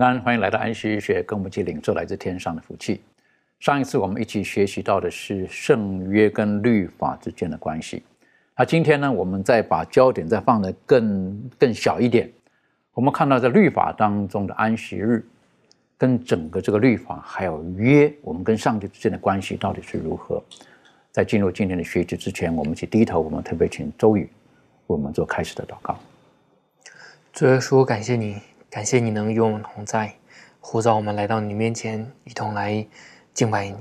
平安，欢迎来到安息日学，跟我们一起领受来自天上的福气。上一次我们一起学习到的是圣约跟律法之间的关系。那今天呢，我们再把焦点再放得更更小一点。我们看到在律法当中的安息日，跟整个这个律法还有约，我们跟上帝之间的关系到底是如何？在进入今天的学习之前，我们去低头，我们特别请周宇为我们做开始的祷告。主耶稣，感谢你，感谢你能与我们同在，呼召我们来到你面前，一同来敬拜你。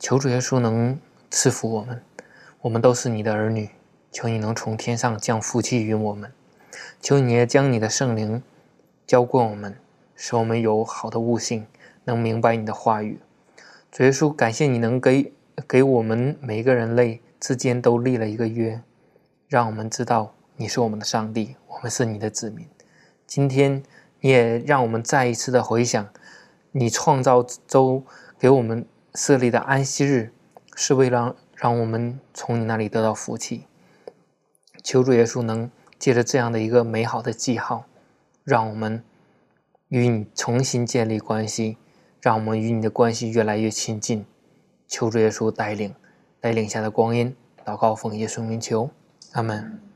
求主耶稣能赐福我们，我们都是你的儿女，求你能从天上降福气于我们，求你也将你的圣灵浇灌我们，使我们有好的悟性，能明白你的话语。主耶稣，感谢你能给给我们每一个人类之间都立了一个约，让我们知道你是我们的上帝，我们是你的子民。今天也让我们再一次的回想，你创造周给我们设立的安息日，是为了让我们从你那里得到福气。求主耶稣能借着这样的一个美好的记号，让我们与你重新建立关系，让我们与你的关系越来越亲近。求主耶稣带领，带领下的光阴，祷告奉耶稣名求，阿门。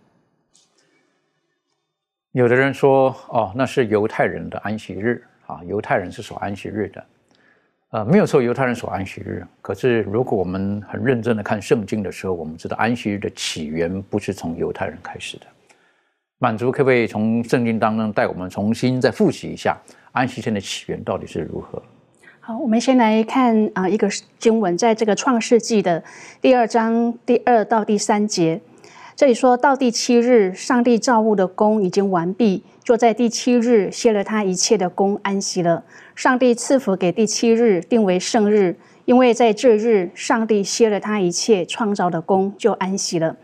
有的人说，哦，那是犹太人的安息日啊，犹太人是守安息日的，呃，没有错，犹太人守安息日。可是，如果我们很认真的看圣经的时候，我们知道安息日的起源不是从犹太人开始的。满足可不可以从圣经当中带我们重新再复习一下安息天的起源到底是如何？好，我们先来看啊一个经文，在这个创世纪的第二章第二到第三节。这里说到第七日，上帝造物的功已经完毕，就在第七日歇了他一切的功，安息了。上帝赐福给第七日，定为圣日，因为在这日，上帝歇了他一切创造的功，就安息了。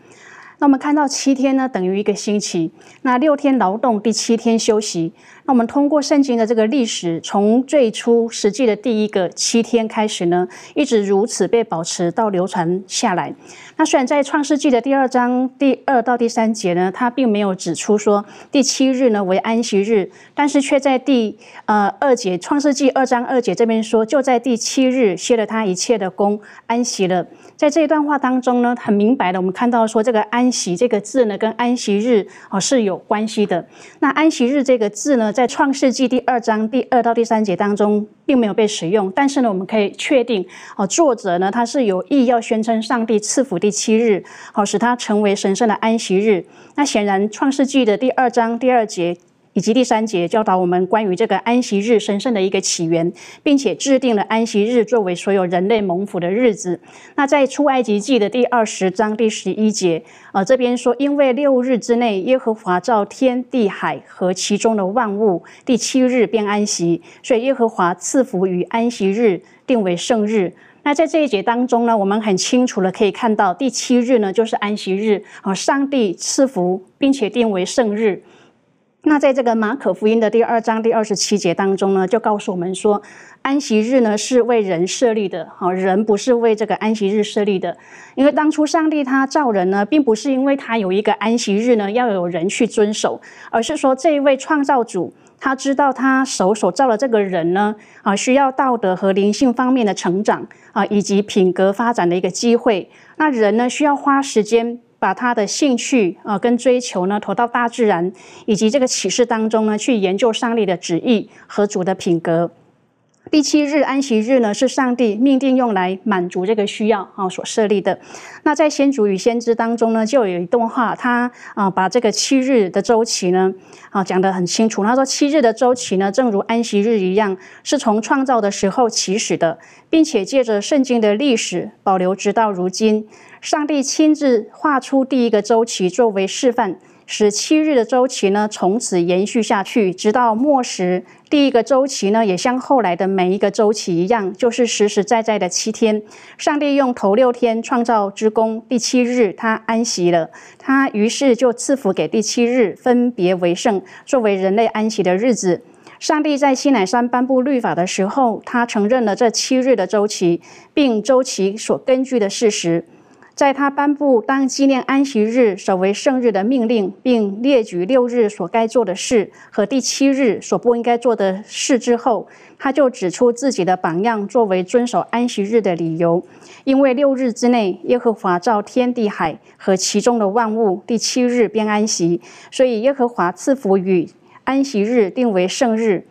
那我们看到七天呢，等于一个星期。那六天劳动，第七天休息。那我们通过圣经的这个历史，从最初实际的第一个七天开始呢，一直如此被保持到流传下来。那虽然在创世纪的第二章第二到第三节呢，它并没有指出说第七日呢为安息日，但是却在第呃二节创世纪二章二节这边说，就在第七日歇了他一切的工，安息了。在这一段话当中呢，很明白的，我们看到说这个安息这个字呢，跟安息日哦是有关系的。那安息日这个字呢，在创世纪第二章第二到第三节当中并没有被使用，但是呢，我们可以确定哦，作者呢他是有意要宣称上帝赐福第七日，好使他成为神圣的安息日。那显然创世纪的第二章第二节。以及第三节教导我们关于这个安息日神圣的一个起源，并且制定了安息日作为所有人类蒙福的日子。那在出埃及记的第二十章第十一节，呃，这边说，因为六日之内耶和华造天地海和其中的万物，第七日便安息，所以耶和华赐福于安息日，定为圣日。那在这一节当中呢，我们很清楚的可以看到，第七日呢就是安息日，啊，上帝赐福，并且定为圣日。那在这个马可福音的第二章第二十七节当中呢，就告诉我们说，安息日呢是为人设立的，好人不是为这个安息日设立的。因为当初上帝他造人呢，并不是因为他有一个安息日呢要有人去遵守，而是说这一位创造主他知道他手所造的这个人呢，啊需要道德和灵性方面的成长啊，以及品格发展的一个机会。那人呢需要花时间。把他的兴趣啊跟追求呢投到大自然以及这个启示当中呢，去研究上帝的旨意和主的品格。第七日安息日呢，是上帝命定用来满足这个需要啊所设立的。那在先祖与先知当中呢，就有一段话，他啊把这个七日的周期呢啊讲得很清楚。他说七日的周期呢，正如安息日一样，是从创造的时候起始的，并且借着圣经的历史保留直到如今。上帝亲自画出第一个周期作为示范。使七日的周期呢，从此延续下去，直到末时。第一个周期呢，也像后来的每一个周期一样，就是实实在在的七天。上帝用头六天创造之功，第七日他安息了。他于是就赐福给第七日，分别为圣，作为人类安息的日子。上帝在西乃山颁布律法的时候，他承认了这七日的周期，并周期所根据的事实。在他颁布当纪念安息日、守为圣日的命令，并列举六日所该做的事和第七日所不应该做的事之后，他就指出自己的榜样作为遵守安息日的理由。因为六日之内，耶和华造天地海和其中的万物，第七日便安息，所以耶和华赐福与安息日定为圣日。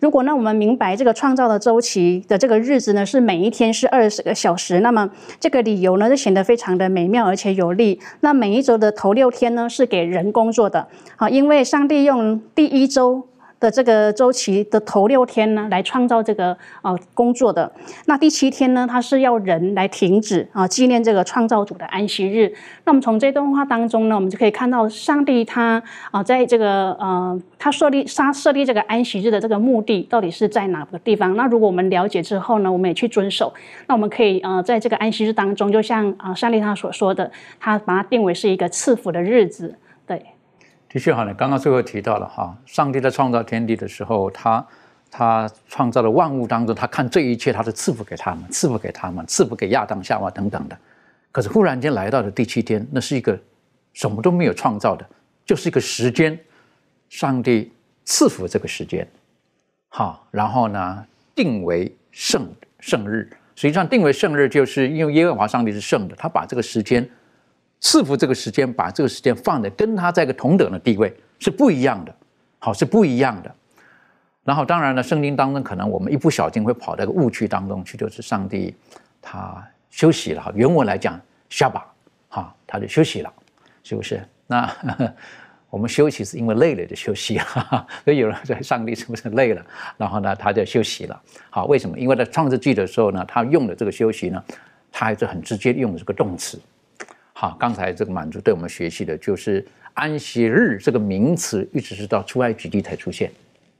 如果呢，我们明白这个创造的周期的这个日子呢，是每一天是二十个小时，那么这个理由呢就显得非常的美妙而且有力。那每一周的头六天呢是给人工作的，好，因为上帝用第一周。的这个周期的头六天呢，来创造这个呃工作的。那第七天呢，它是要人来停止啊，纪念这个创造主的安息日。那么从这段话当中呢，我们就可以看到上帝他啊，在这个呃，他设立他设立这个安息日的这个目的到底是在哪个地方？那如果我们了解之后呢，我们也去遵守，那我们可以呃，在这个安息日当中，就像啊上帝他所说的，他把它定为是一个赐福的日子，的确，哈，你刚刚最后提到了哈，上帝在创造天地的时候，他他创造的万物当中，他看这一切，他是赐福给他们，赐福给他们，赐福给亚当、夏娃等等的。可是忽然间来到了第七天，那是一个什么都没有创造的，就是一个时间，上帝赐福这个时间，好，然后呢定为圣圣日。实际上定为圣日，就是因为耶和华上帝是圣的，他把这个时间。赐福这个时间，把这个时间放在跟他在一个同等的地位是不一样的，好是不一样的。然后当然了，圣经当中可能我们一不小心会跑到一个误区当中去，就是上帝他休息了。原文来讲，下巴哈他就休息了，是不是？那 我们休息是因为累了就休息哈,哈，所以有人说上帝是不是累了？然后呢，他就休息了。好，为什么？因为在创世纪的时候呢，他用的这个休息呢，他还是很直接用的这个动词。好，刚才这个满足对我们学习的就是安息日这个名词，一直是到出埃及地才出现，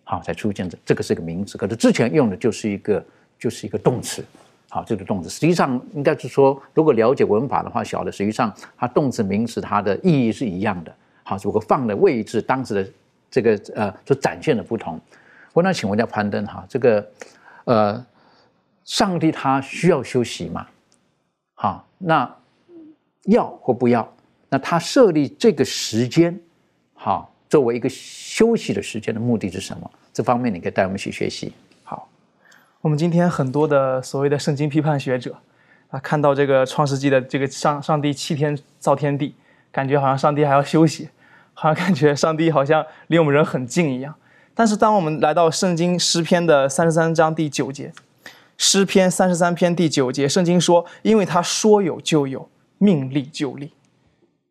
好才出现这这个是一个名词，可是之前用的就是一个就是一个动词，好这个动词实际上应该是说，如果了解文法的话，晓得实际上它动词名词它的意义是一样的，好如果放的位置当时的这个呃所展现的不同，我那请问一下攀登哈，这个呃上帝他需要休息吗？好那。要或不要？那他设立这个时间，好，作为一个休息的时间的目的是什么？这方面你可以带我们去学习。好，我们今天很多的所谓的圣经批判学者啊，看到这个创世纪的这个上上帝七天造天地，感觉好像上帝还要休息，好像感觉上帝好像离我们人很近一样。但是当我们来到圣经诗篇的三十三章第九节，诗篇三十三篇第九节，圣经说，因为他说有就有。命立就立，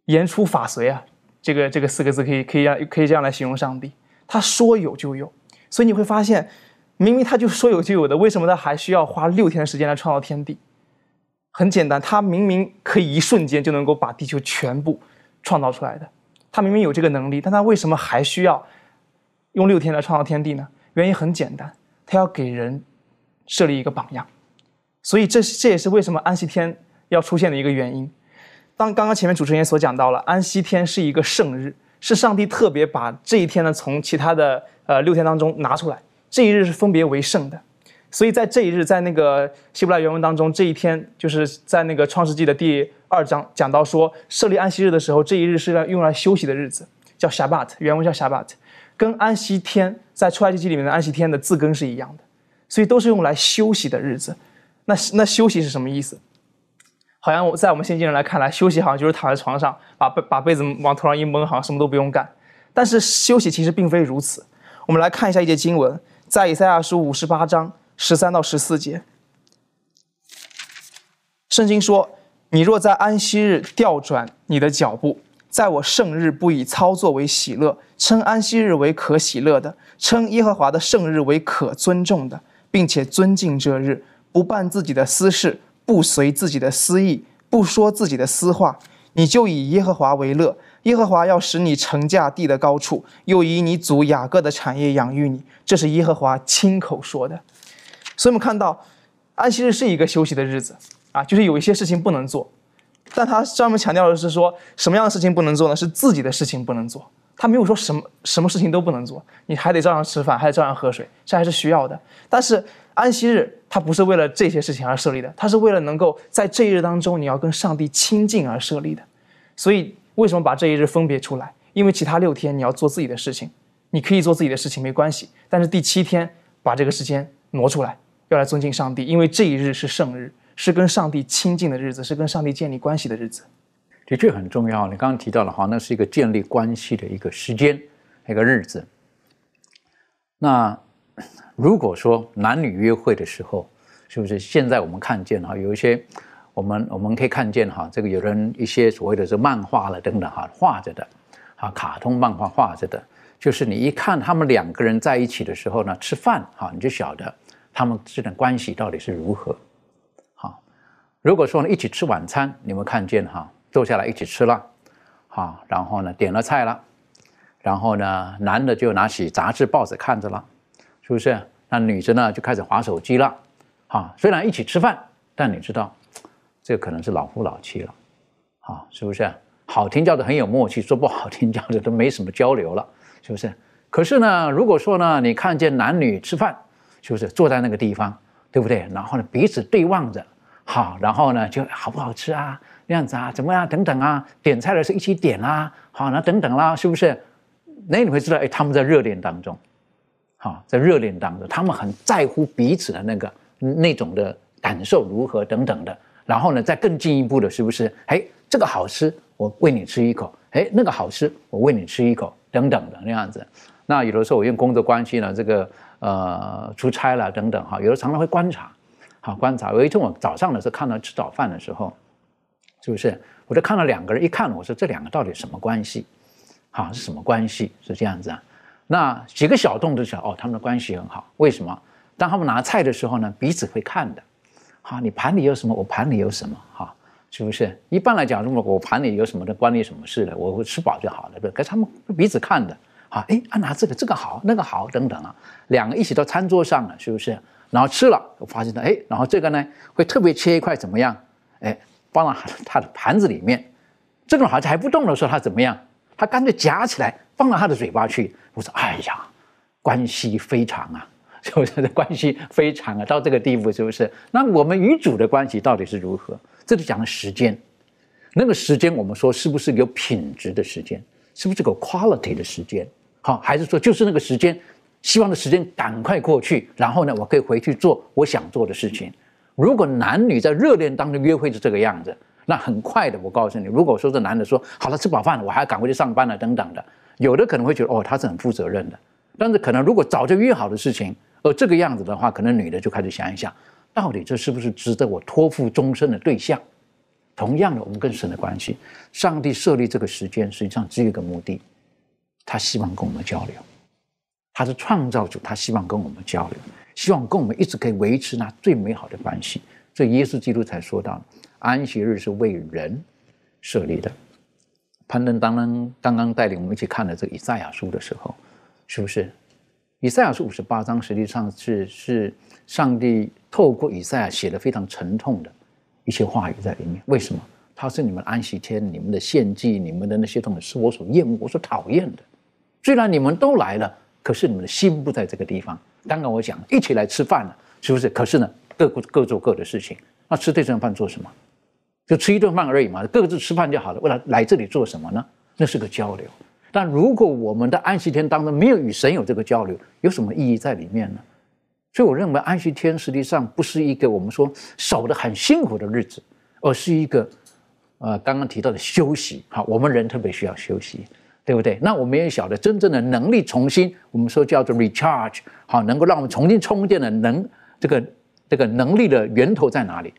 言出法随啊！这个这个四个字可以可以让可以这样来形容上帝。他说有就有，所以你会发现，明明他就说有就有的，为什么他还需要花六天的时间来创造天地？很简单，他明明可以一瞬间就能够把地球全部创造出来的，他明明有这个能力，但他为什么还需要用六天来创造天地呢？原因很简单，他要给人设立一个榜样。所以这这也是为什么安息天要出现的一个原因。当刚刚前面主持人所讲到了，安息天是一个圣日，是上帝特别把这一天呢从其他的呃六天当中拿出来，这一日是分别为圣的。所以在这一日，在那个希伯来原文当中，这一天就是在那个创世纪的第二章讲到说，设立安息日的时候，这一日是要用来休息的日子，叫 Shabbat，原文叫 Shabbat，跟安息天在出埃及记里面的安息天的字根是一样的，所以都是用来休息的日子。那那休息是什么意思？好像在我们现今人来看来，休息好像就是躺在床上，把被把被子往头上一蒙，好像什么都不用干。但是休息其实并非如此。我们来看一下一节经文，在以赛亚书五十八章十三到十四节，圣经说：“你若在安息日调转你的脚步，在我圣日不以操作为喜乐，称安息日为可喜乐的，称耶和华的圣日为可尊重的，并且尊敬这日，不办自己的私事。”不随自己的私意，不说自己的私话，你就以耶和华为乐。耶和华要使你乘驾地的高处，又以你祖雅各的产业养育你。这是耶和华亲口说的。所以，我们看到安息日是一个休息的日子啊，就是有一些事情不能做。但他专门强调的是说，什么样的事情不能做呢？是自己的事情不能做。他没有说什么什么事情都不能做，你还得照样吃饭，还得照样喝水，这还是需要的。但是安息日它不是为了这些事情而设立的，它是为了能够在这一日当中你要跟上帝亲近而设立的。所以为什么把这一日分别出来？因为其他六天你要做自己的事情，你可以做自己的事情没关系。但是第七天把这个时间挪出来，要来尊敬上帝，因为这一日是圣日，是跟上帝亲近的日子，是跟上帝建立关系的日子。的确很重要。你刚刚提到了哈，那是一个建立关系的一个时间，一个日子。那如果说男女约会的时候，是不是现在我们看见哈，有一些我们我们可以看见哈，这个有人一些所谓的是漫画了等等哈，画着的啊，卡通漫画画着的，就是你一看他们两个人在一起的时候呢，吃饭哈，你就晓得他们之间关系到底是如何。好，如果说呢一起吃晚餐，你们看见哈？坐下来一起吃了，好，然后呢点了菜了，然后呢男的就拿起杂志报纸看着了，是不是？那女生呢就开始划手机了，啊，虽然一起吃饭，但你知道，这可能是老夫老妻了，啊，是不是？好听叫做很有默契，说不好听叫做都没什么交流了，是不是？可是呢，如果说呢你看见男女吃饭，是不是坐在那个地方，对不对？然后呢彼此对望着，好，然后呢就好不好吃啊？这样子啊，怎么样？等等啊，点菜的时候一起点啦，好，那等等啦，是不是？那你会知道，哎，他们在热恋当中，好，在热恋当中，他们很在乎彼此的那个那种的感受如何等等的。然后呢，再更进一步的，是不是？哎，这个好吃，我喂你吃一口；哎，那个好吃，我喂你吃一口，等等的那样子。那有的时候我用工作关系呢，这个呃出差了等等哈，有的常常会观察，好观察。有一天我早上的时候看到吃早饭的时候。是不是？我就看到两个人，一看我说这两个到底什么关系？好，是什么关系？是这样子啊？那几个小动作就哦，他们的关系很好。为什么？当他们拿菜的时候呢，彼此会看的。好，你盘里有什么？我盘里有什么？哈，是不是？一般来讲，如果我盘里有什么的，关你什么事的？我会吃饱就好了，对可是他们彼此看的。好，哎，啊拿这个，这个好，那个好，等等啊，两个一起到餐桌上了，是不是？然后吃了，我发现了，哎，然后这个呢，会特别切一块怎么样？哎。放到他的盘子里面，这种孩子还不动的时候，他怎么样？他干脆夹起来放到他的嘴巴去。我说：“哎呀，关系非常啊，是不是？关系非常啊，到这个地步是不是？那我们与主的关系到底是如何？这里讲了时间，那个时间我们说是不是有品质的时间？是不是个 quality 的时间？好，还是说就是那个时间？希望的时间赶快过去，然后呢，我可以回去做我想做的事情。”如果男女在热恋当中约会是这个样子，那很快的。我告诉你，如果说这男的说好了吃饱饭了，我还要赶回去上班了等等的，有的可能会觉得哦他是很负责任的。但是可能如果早就约好的事情，而这个样子的话，可能女的就开始想一想，到底这是不是值得我托付终身的对象？同样的，我们跟神的关系，上帝设立这个时间，实际上只有一个目的，他希望跟我们交流，他是创造主，他希望跟我们交流。希望跟我们一直可以维持那最美好的关系，所以耶稣基督才说到，安息日是为人设立的。潘登当当刚刚带领我们一起看了这个以赛亚书的时候，是不是？以赛亚书五十八章实际上是是上帝透过以赛亚写的非常沉痛的一些话语在里面。为什么？他是你们安息天、你们的献祭、你们的那些东西，是我所厌恶、我所讨厌的。虽然你们都来了，可是你们的心不在这个地方。刚刚我讲一起来吃饭了，是不是？可是呢，各各做各的事情。那吃这顿饭做什么？就吃一顿饭而已嘛，各自吃饭就好了。为了来这里做什么呢？那是个交流。但如果我们的安息天当中没有与神有这个交流，有什么意义在里面呢？所以我认为安息天实际上不是一个我们说守的很辛苦的日子，而是一个呃刚刚提到的休息。好，我们人特别需要休息，对不对？那我们也晓得，真正的能力重新，我们说叫做 recharge，好，能够让我们重新充电的能这个这个能力的源头在哪里？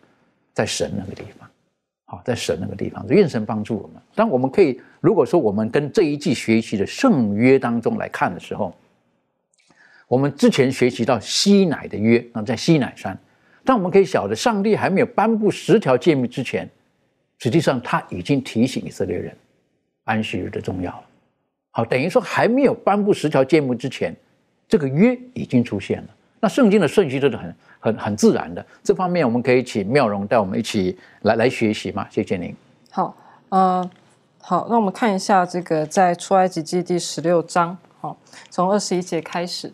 在神那个地方。好，在神那个地方，愿神帮助我们。当我们可以，如果说我们跟这一季学习的圣约当中来看的时候，我们之前学习到西乃的约，那在西乃山，但我们可以晓得，上帝还没有颁布十条诫命之前，实际上他已经提醒以色列人安息日的重要了。好，等于说还没有颁布十条诫命之前，这个约已经出现了。那圣经的顺序都是很。很很自然的，这方面我们可以请妙容带我们一起来来学习嘛？谢谢您。好，呃，好，那我们看一下这个在出埃及记第十六章，好，从二十一节开始，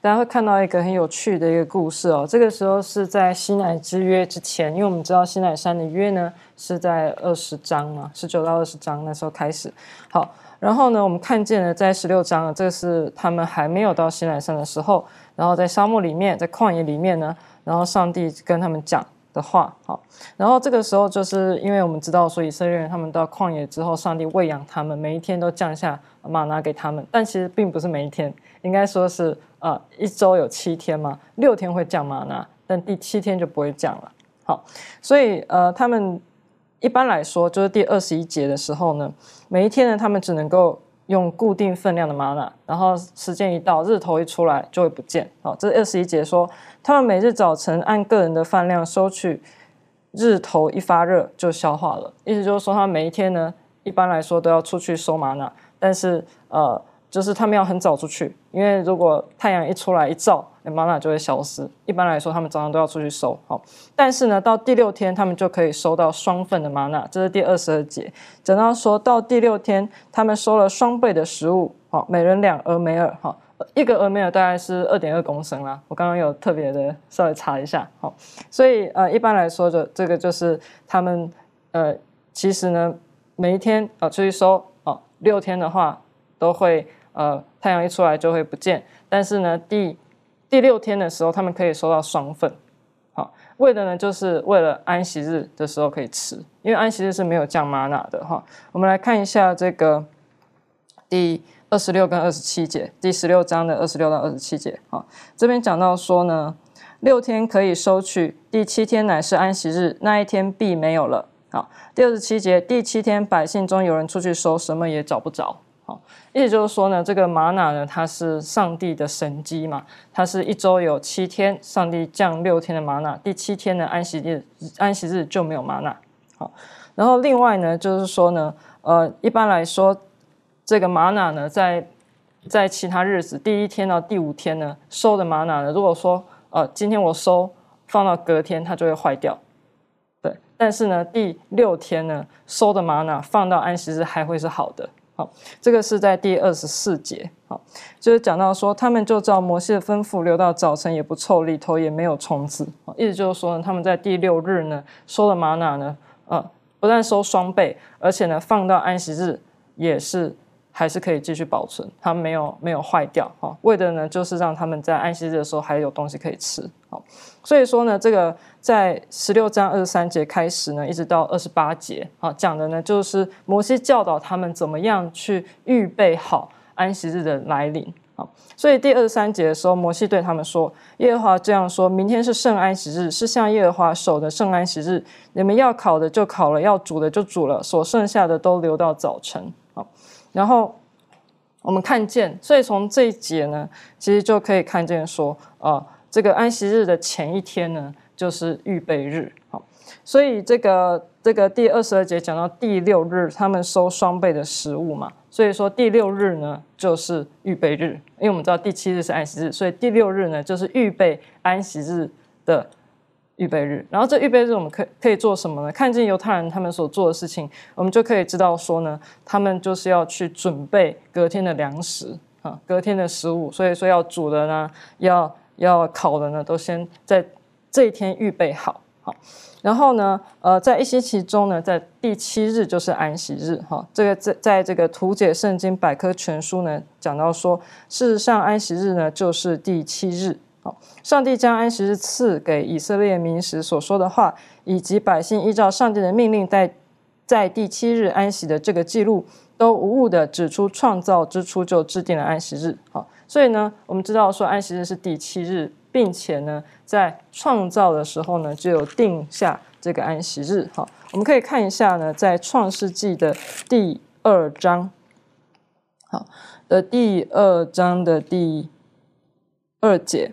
大家会看到一个很有趣的一个故事哦。这个时候是在西乃之约之前，因为我们知道西乃山的约呢是在二十章嘛，十九到二十章那时候开始。好，然后呢，我们看见了在十六章，这是他们还没有到西乃山的时候。然后在沙漠里面，在旷野里面呢，然后上帝跟他们讲的话，好，然后这个时候就是因为我们知道说以色列人他们到旷野之后，上帝喂养他们，每一天都降下玛拿给他们，但其实并不是每一天，应该说是呃一周有七天嘛，六天会降玛拿，但第七天就不会降了，好，所以呃他们一般来说就是第二十一节的时候呢，每一天呢他们只能够。用固定分量的玛瑙，然后时间一到，日头一出来就会不见。好，这是二十一节说，他们每日早晨按个人的饭量收取，日头一发热就消化了。意思就是说，他每一天呢，一般来说都要出去收玛瑙，但是呃。就是他们要很早出去，因为如果太阳一出来一照，玛瑙就会消失。一般来说，他们早上都要出去收。好，但是呢，到第六天，他们就可以收到双份的玛瑙。这是第二十二节，讲到说到第六天，他们收了双倍的食物。好，每人两俄梅尔。好，一个俄梅尔大概是二点二公升啦。我刚刚有特别的稍微查一下。好，所以呃，一般来说的这个就是他们呃，其实呢，每一天啊出去收哦，六天的话都会。呃，太阳一出来就会不见，但是呢，第第六天的时候，他们可以收到双份，好，为的呢，就是为了安息日的时候可以吃，因为安息日是没有降玛纳的哈。我们来看一下这个第二十六跟二十七节，第十六章的二十六到二十七节，好，这边讲到说呢，六天可以收取，第七天乃是安息日，那一天必没有了。好，第二十七节，第七天百姓中有人出去收，什么也找不着。好，意思就是说呢，这个玛瑙呢，它是上帝的神机嘛，它是一周有七天，上帝降六天的玛瑙，第七天的安息日，安息日就没有玛瑙。好，然后另外呢，就是说呢，呃，一般来说，这个玛瑙呢，在在其他日子，第一天到第五天呢，收的玛瑙呢，如果说呃，今天我收，放到隔天它就会坏掉，对，但是呢，第六天呢，收的玛瑙放到安息日还会是好的。好，这个是在第二十四节，好，就是讲到说，他们就照摩西的吩咐，留到早晨也不臭，里头也没有虫子。意思就是说呢，他们在第六日呢收了玛瑙呢，呃，不但收双倍，而且呢放到安息日也是。还是可以继续保存，它没有没有坏掉哈。为的呢，就是让他们在安息日的时候还有东西可以吃。所以说呢，这个在十六章二十三节开始呢，一直到二十八节，好讲的呢，就是摩西教导他们怎么样去预备好安息日的来临。好，所以第二十三节的时候，摩西对他们说：“耶和华这样说：明天是圣安息日，是向耶和华守的圣安息日。你们要烤的就烤了，要煮的就煮了，所剩下的都留到早晨。”好。然后我们看见，所以从这一节呢，其实就可以看见说，啊，这个安息日的前一天呢，就是预备日。好，所以这个这个第二十二节讲到第六日，他们收双倍的食物嘛，所以说第六日呢就是预备日，因为我们知道第七日是安息日，所以第六日呢就是预备安息日的。预备日，然后这预备日我们可可以做什么呢？看见犹太人他们所做的事情，我们就可以知道说呢，他们就是要去准备隔天的粮食啊，隔天的食物。所以说要煮的呢，要要考的呢，都先在这一天预备好。好，然后呢，呃，在一星期中呢，在第七日就是安息日。哈，这个在在这个图解圣经百科全书呢讲到说，事实上安息日呢就是第七日。好，上帝将安息日赐给以色列民时所说的话，以及百姓依照上帝的命令在在第七日安息的这个记录，都无误的指出创造之初就制定了安息日。好，所以呢，我们知道说安息日是第七日，并且呢，在创造的时候呢，就有定下这个安息日。好，我们可以看一下呢，在创世纪的第二章，好的第二章的第二节。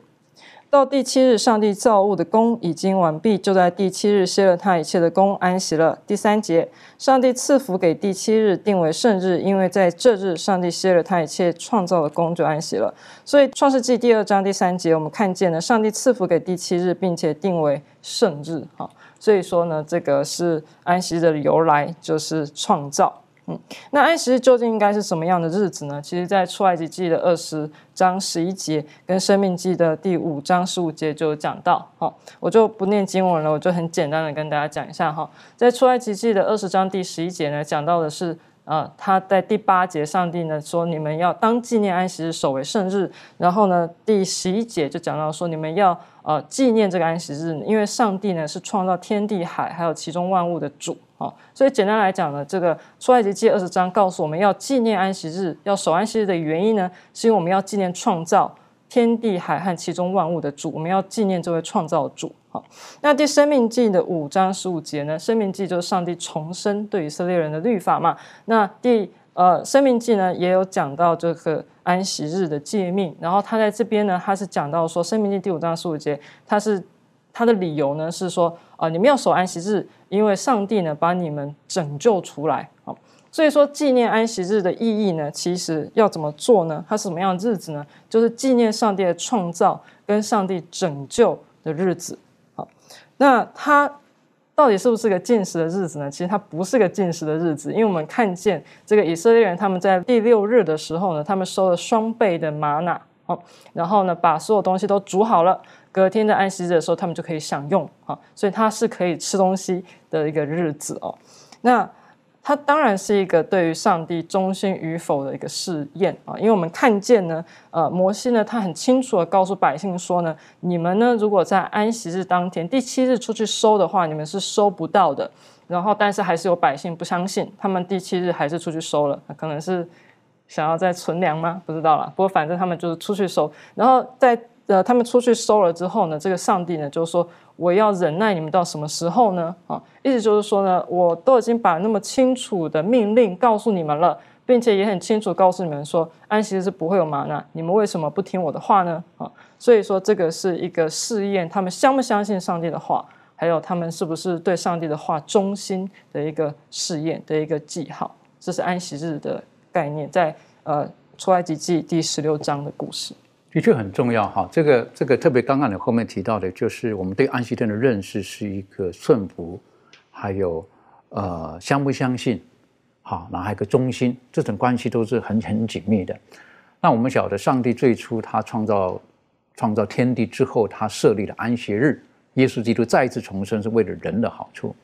到第七日，上帝造物的功已经完毕，就在第七日歇了他一切的功，安息了。第三节，上帝赐福给第七日，定为圣日，因为在这日，上帝歇了他一切创造的功，就安息了。所以，创世纪第二章第三节，我们看见了上帝赐福给第七日，并且定为圣日。哈，所以说呢，这个是安息的由来，就是创造。嗯，那安息日究竟应该是什么样的日子呢？其实，在出埃及记的二十章十一节跟生命记的第五章十五节就讲到。好，我就不念经文了，我就很简单的跟大家讲一下哈。在出埃及记的二十章第十一节呢，讲到的是。啊，他在第八节，上帝呢说你们要当纪念安息日，守为圣日。然后呢，第十一节就讲到说你们要呃纪念这个安息日，因为上帝呢是创造天地海还有其中万物的主啊。所以简单来讲呢，这个出埃及记二十章告诉我们要纪念安息日，要守安息日的原因呢，是因为我们要纪念创造。天地海和其中万物的主，我们要纪念这位创造主。好，那第生命记的五章十五节呢？生命记就是上帝重生对以色列人的律法嘛。那第呃生命记呢，也有讲到这个安息日的诫命。然后他在这边呢，他是讲到说，生命记第五章十五节，他是他的理由呢是说，啊，你们要守安息日，因为上帝呢把你们拯救出来。好。所以说，纪念安息日的意义呢，其实要怎么做呢？它是什么样的日子呢？就是纪念上帝的创造跟上帝拯救的日子。好，那他到底是不是个禁食的日子呢？其实它不是个禁食的日子，因为我们看见这个以色列人他们在第六日的时候呢，他们收了双倍的玛瑙，好，然后呢把所有东西都煮好了，隔天的安息日的时候他们就可以享用，好，所以它是可以吃东西的一个日子哦。那它当然是一个对于上帝忠心与否的一个试验啊，因为我们看见呢，呃，摩西呢，他很清楚的告诉百姓说呢，你们呢，如果在安息日当天第七日出去收的话，你们是收不到的。然后，但是还是有百姓不相信，他们第七日还是出去收了，可能是想要再存粮吗？不知道了。不过反正他们就是出去收，然后在。呃，他们出去收了之后呢，这个上帝呢就说：“我要忍耐你们到什么时候呢？”啊，意思就是说呢，我都已经把那么清楚的命令告诉你们了，并且也很清楚告诉你们说，安息日是不会有玛纳，你们为什么不听我的话呢？啊，所以说这个是一个试验，他们相不相信上帝的话，还有他们是不是对上帝的话忠心的一个试验的一个记号。这是安息日的概念，在呃出埃及记第十六章的故事。的确很重要哈，这个这个特别刚刚你后面提到的，就是我们对安息天的认识是一个顺服，还有呃相不相信，好，然后还有个忠心，这种关系都是很很紧密的。那我们晓得，上帝最初他创造创造天地之后，他设立了安息日，耶稣基督再一次重生是为了人的好处。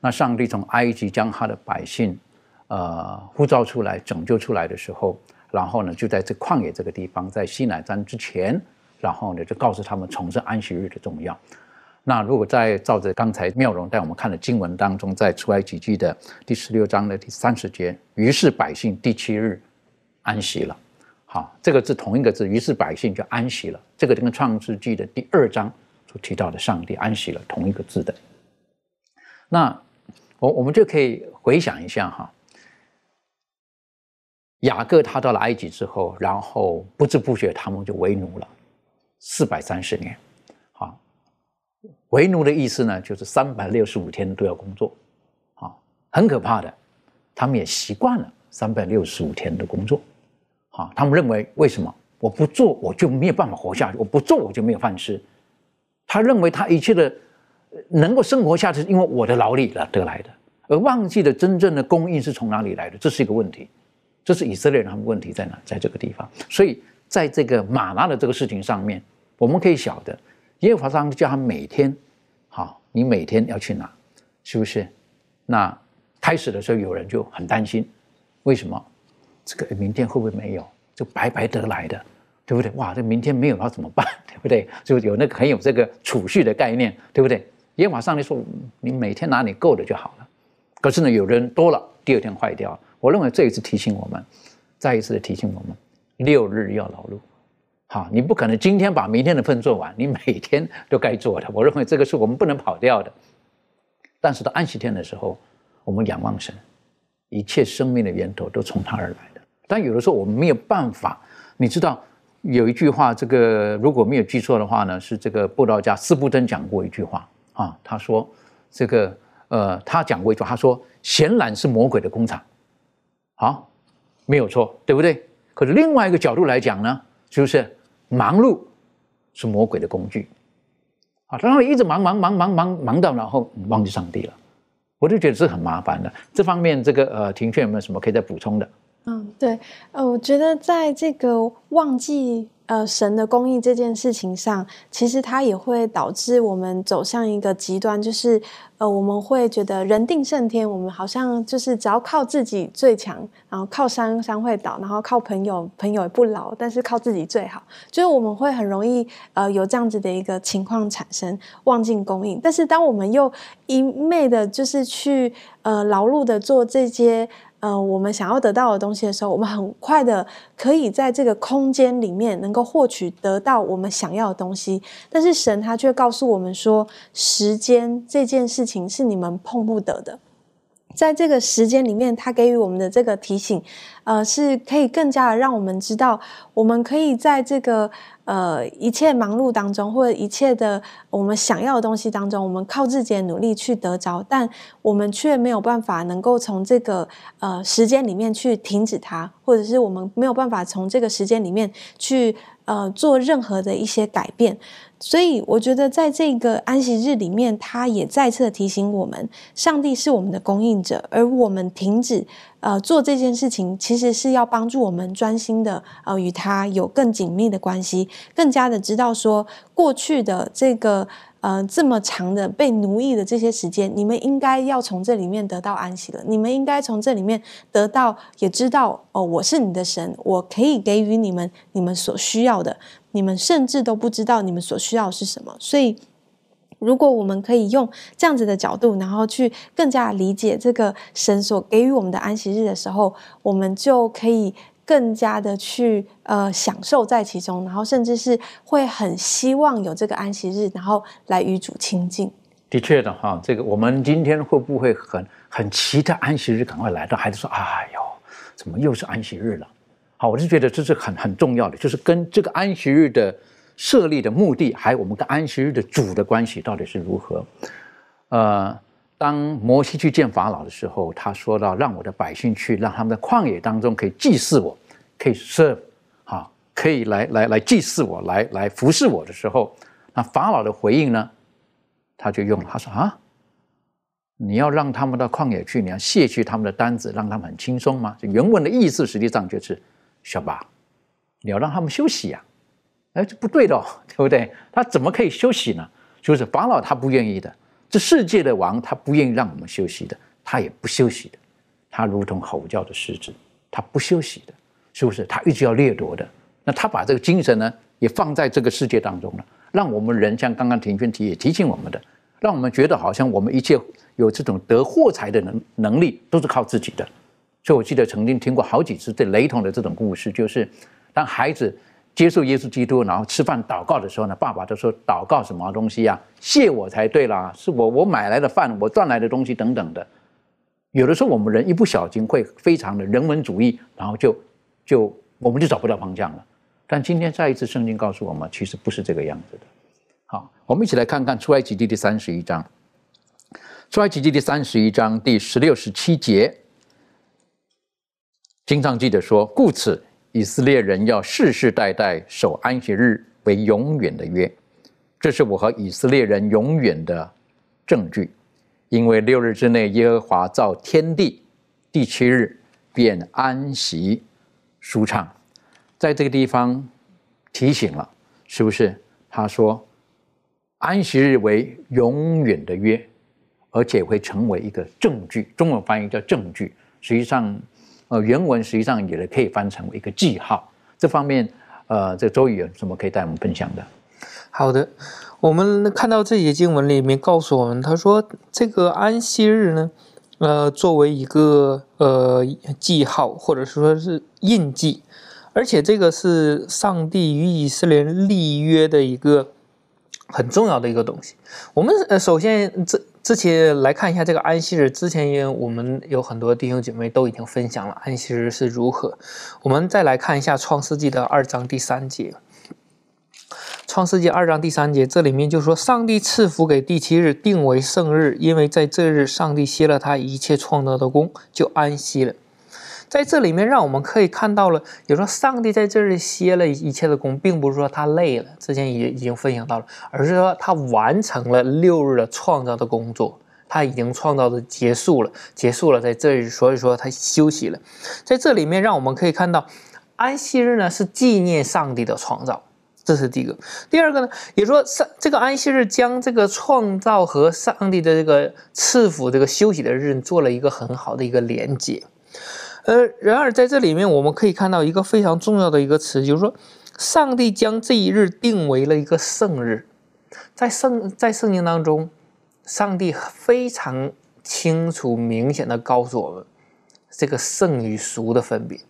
那上帝从埃及将他的百姓呃呼召出来，拯救出来的时候。然后呢，就在这旷野这个地方，在西乃山之前，然后呢，就告诉他们重生安息日的重要。那如果在照着刚才妙容带我们看的经文当中，在出埃及记的第十六章的第三十节，于是百姓第七日安息了。好，这个字同一个字，于是百姓就安息了。这个跟创世纪的第二章所提到的上帝安息了同一个字的。那我我们就可以回想一下哈。雅各他到了埃及之后，然后不知不觉他们就为奴了，四百三十年。好，为奴的意思呢，就是三百六十五天都要工作，好，很可怕的。他们也习惯了三百六十五天的工作，好，他们认为为什么我不做我就没有办法活下去，我不做我就没有饭吃。他认为他一切的能够生活下去，因为我的劳力了得来的，而忘记了真正的供应是从哪里来的，这是一个问题。这是以色列人他们问题在哪？在这个地方，所以在这个马拉的这个事情上面，我们可以晓得，耶和华上叫他每天，好，你每天要去拿，是不是？那开始的时候有人就很担心，为什么？这个明天会不会没有？就白白得来的，对不对？哇，这明天没有了怎么办？对不对？就有那个很有这个储蓄的概念，对不对？耶和华上帝说，你每天拿你够的就好了。可是呢，有人多了，第二天坏掉。我认为这一次提醒我们，再一次的提醒我们，六日要劳碌。好，你不可能今天把明天的份做完，你每天都该做的。我认为这个是我们不能跑掉的。但是到安息天的时候，我们仰望神，一切生命的源头都从他而来的。但有的时候我们没有办法，你知道有一句话，这个如果没有记错的话呢，是这个布道家斯布登讲过一句话啊，他说这个呃，他讲过一句话，他说闲懒是魔鬼的工厂，好，没有错，对不对？可是另外一个角度来讲呢，就是？忙碌是魔鬼的工具，啊，然后一直忙忙忙忙忙忙到然后忘记上帝了，我就觉得是很麻烦的。这方面，这个呃，庭劝有没有什么可以再补充的？嗯，对，呃，我觉得在这个忘记。呃，神的公义这件事情上，其实它也会导致我们走向一个极端，就是呃，我们会觉得人定胜天，我们好像就是只要靠自己最强，然后靠山山会倒，然后靠朋友朋友也不老，但是靠自己最好，就是我们会很容易呃有这样子的一个情况产生，忘尽公义。但是当我们又一昧的，就是去呃劳碌的做这些。嗯，我们想要得到的东西的时候，我们很快的可以在这个空间里面能够获取得到我们想要的东西，但是神他却告诉我们说，时间这件事情是你们碰不得的。在这个时间里面，他给予我们的这个提醒，呃，是可以更加的让我们知道，我们可以在这个呃一切忙碌当中，或者一切的我们想要的东西当中，我们靠自己的努力去得着，但我们却没有办法能够从这个呃时间里面去停止它，或者是我们没有办法从这个时间里面去呃做任何的一些改变。所以，我觉得在这个安息日里面，他也再次提醒我们，上帝是我们的供应者，而我们停止呃做这件事情，其实是要帮助我们专心的呃与他有更紧密的关系，更加的知道说过去的这个呃这么长的被奴役的这些时间，你们应该要从这里面得到安息了，你们应该从这里面得到，也知道哦，我是你的神，我可以给予你们你们所需要的。你们甚至都不知道你们所需要是什么，所以如果我们可以用这样子的角度，然后去更加理解这个神所给予我们的安息日的时候，我们就可以更加的去呃享受在其中，然后甚至是会很希望有这个安息日，然后来与主亲近。的确的哈，这个我们今天会不会很很期待安息日赶快来到？孩子说：“哎呦，怎么又是安息日了？”好，我是觉得这是很很重要的，就是跟这个安息日的设立的目的，还有我们跟安息日的主的关系到底是如何。呃，当摩西去见法老的时候，他说到让我的百姓去，让他们在旷野当中可以祭祀我，可以 serve，好，可以来来来祭祀我，来来服侍我的时候，那法老的回应呢，他就用了，他说啊，你要让他们到旷野去，你要卸去他们的担子，让他们很轻松吗？原文的意思实际上就是。小巴，你要让他们休息呀？哎，这不对的，对不对？他怎么可以休息呢？就是法老他不愿意的，这世界的王他不愿意让我们休息的，他也不休息的，他如同吼叫的狮子，他不休息的，是不是？他一直要掠夺的。那他把这个精神呢，也放在这个世界当中了，让我们人像刚刚庭轩提也提醒我们的，让我们觉得好像我们一切有这种得货财的能能力都是靠自己的。所以，我记得曾经听过好几次这雷同的这种故事，就是当孩子接受耶稣基督，然后吃饭祷告的时候呢，爸爸都说：“祷告什么东西呀？谢我才对啦，是我我买来的饭，我赚来的东西等等的。”有的时候，我们人一不小心会非常的人文主义，然后就就我们就找不到方向了。但今天再一次，圣经告诉我们，其实不是这个样子的。好，我们一起来看看出埃及记第三十一章，出埃及记第三十一章第十六、十七节。经常记得说：“故此，以色列人要世世代代守安息日为永远的约，这是我和以色列人永远的证据。因为六日之内，耶和华造天地，第七日便安息舒畅。”在这个地方提醒了，是不是？他说：“安息日为永远的约，而且会成为一个证据。”中文翻译叫证据，实际上。呃，原文实际上也可以翻成为一个记号。这方面，呃，这周宇有什么可以带我们分享的？好的，我们看到这些经文里面告诉我们，他说这个安息日呢，呃，作为一个呃记号或者说是印记，而且这个是上帝与以色列立约的一个很重要的一个东西。我们呃首先这。之前来看一下这个安息日，之前也我们有很多弟兄姐妹都已经分享了安息日是如何。我们再来看一下创世纪的二章第三节。创世纪二章第三节，这里面就说上帝赐福给第七日，定为圣日，因为在这日上帝歇了他一切创造的功，就安息了。在这里面，让我们可以看到了，也说上帝在这里歇了一切的功，并不是说他累了，之前也已经分享到了，而是说他完成了六日的创造的工作，他已经创造的结束了，结束了在这里，所以说他休息了。在这里面，让我们可以看到，安息日呢是纪念上帝的创造，这是第一个。第二个呢，也说上这个安息日将这个创造和上帝的这个赐福这个休息的日做了一个很好的一个连接。呃，然而在这里面，我们可以看到一个非常重要的一个词，就是说，上帝将这一日定为了一个圣日。在圣在圣经当中，上帝非常清楚、明显的告诉我们，这个圣与俗的分别，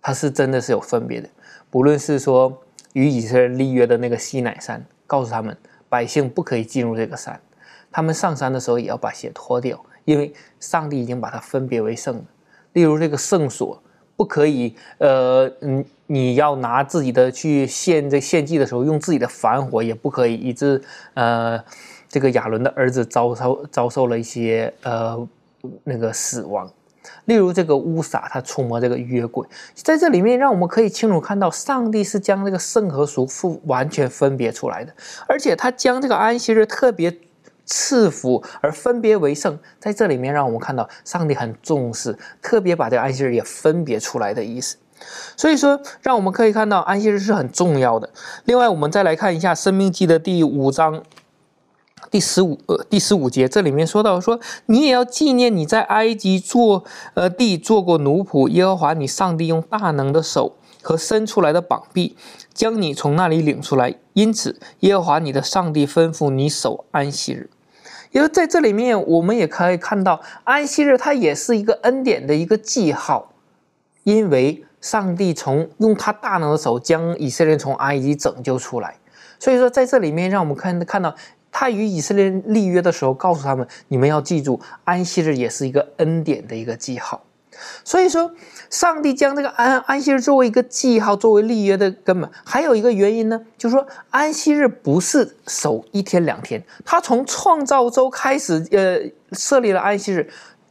它是真的是有分别的。不论是说与以色列立约的那个西乃山，告诉他们百姓不可以进入这个山，他们上山的时候也要把鞋脱掉，因为上帝已经把它分别为圣了。例如这个圣所不可以，呃，嗯，你要拿自己的去献这献祭的时候，用自己的凡火也不可以，以致呃，这个亚伦的儿子遭受遭受了一些呃那个死亡。例如这个乌撒，他触摸这个约柜，在这里面让我们可以清楚看到，上帝是将这个圣和俗父完全分别出来的，而且他将这个安息日特别。赐福而分别为圣，在这里面让我们看到上帝很重视，特别把这个安息日也分别出来的意思。所以说，让我们可以看到安息日是很重要的。另外，我们再来看一下《生命记》的第五章第十五呃第十五节，这里面说到说，你也要纪念你在埃及做呃地做过奴仆，耶和华你上帝用大能的手和伸出来的膀臂将你从那里领出来，因此耶和华你的上帝吩咐你守安息日。因为在这里面，我们也可以看到安息日，它也是一个恩典的一个记号，因为上帝从用他大能的手将以色列从埃及拯救出来，所以说在这里面，让我们看看到他与以色列立约的时候，告诉他们，你们要记住，安息日也是一个恩典的一个记号。所以说，上帝将这个安安息日作为一个记号，作为立约的根本。还有一个原因呢，就是说安息日不是守一天两天，他从创造周开始，呃，设立了安息日。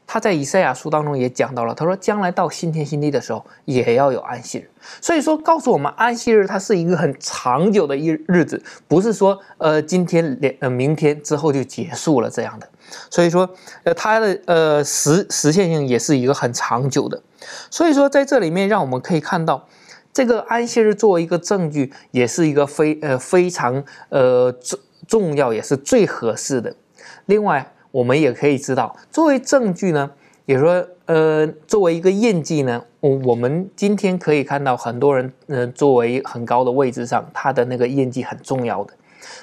他在以赛亚书当中也讲到了，他说将来到新天新地的时候，也要有安息日。所以说，告诉我们安息日它是一个很长久的一日子，不是说呃今天连呃明天之后就结束了这样的。所以说，呃，它的呃实实现性也是一个很长久的。所以说，在这里面，让我们可以看到，这个安息日作为一个证据，也是一个非呃非常呃重重要，也是最合适的。另外，我们也可以知道，作为证据呢，也说呃作为一个印记呢，我我们今天可以看到很多人呃作为很高的位置上，他的那个印记很重要的。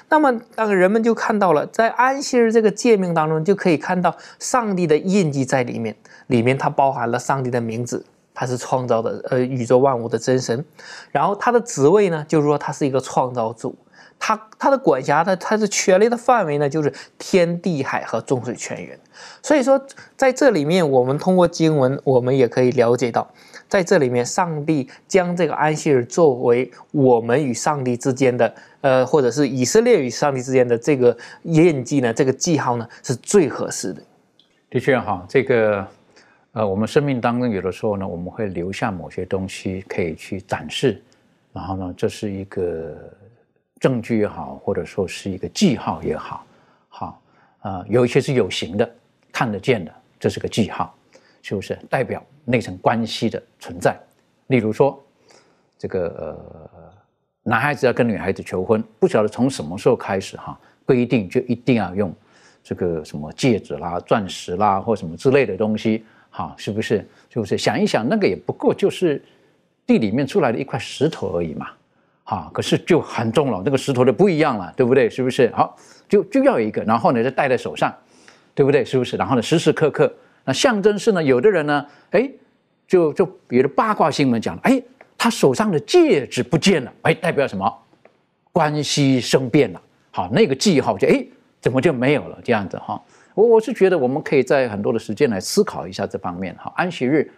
那么，当人们就看到了，在安息日这个诫命当中，就可以看到上帝的印记在里面。里面它包含了上帝的名字，他是创造的，呃，宇宙万物的真神。然后他的职位呢，就是说他是一个创造主，他他的管辖的他的权力的范围呢，就是天地海和众水泉源。所以说，在这里面，我们通过经文，我们也可以了解到。在这里面，上帝将这个安息日作为我们与上帝之间的，呃，或者是以色列与上帝之间的这个印记呢，这个记号呢，是最合适的。的确哈，这个，呃，我们生命当中有的时候呢，我们会留下某些东西可以去展示，然后呢，这是一个证据也好，或者说是一个记号也好，好，啊，有一些是有形的，看得见的，这是个记号。是不是代表那层关系的存在？例如说，这个呃，男孩子要跟女孩子求婚，不晓得从什么时候开始哈，规定就一定要用这个什么戒指啦、钻石啦或什么之类的东西，哈，是不是？是不是？想一想，那个也不过就是地里面出来的一块石头而已嘛，哈，可是就很重了，那个石头就不一样了，对不对？是不是？好，就就要一个，然后呢，就戴在手上，对不对？是不是？然后呢，时时刻刻，那象征是呢，有的人呢，哎，就就比如八卦新闻讲了，哎，他手上的戒指不见了，哎，代表什么？关系生变了，好，那个记号就哎，怎么就没有了？这样子哈，我我是觉得我们可以在很多的时间来思考一下这方面哈，安息日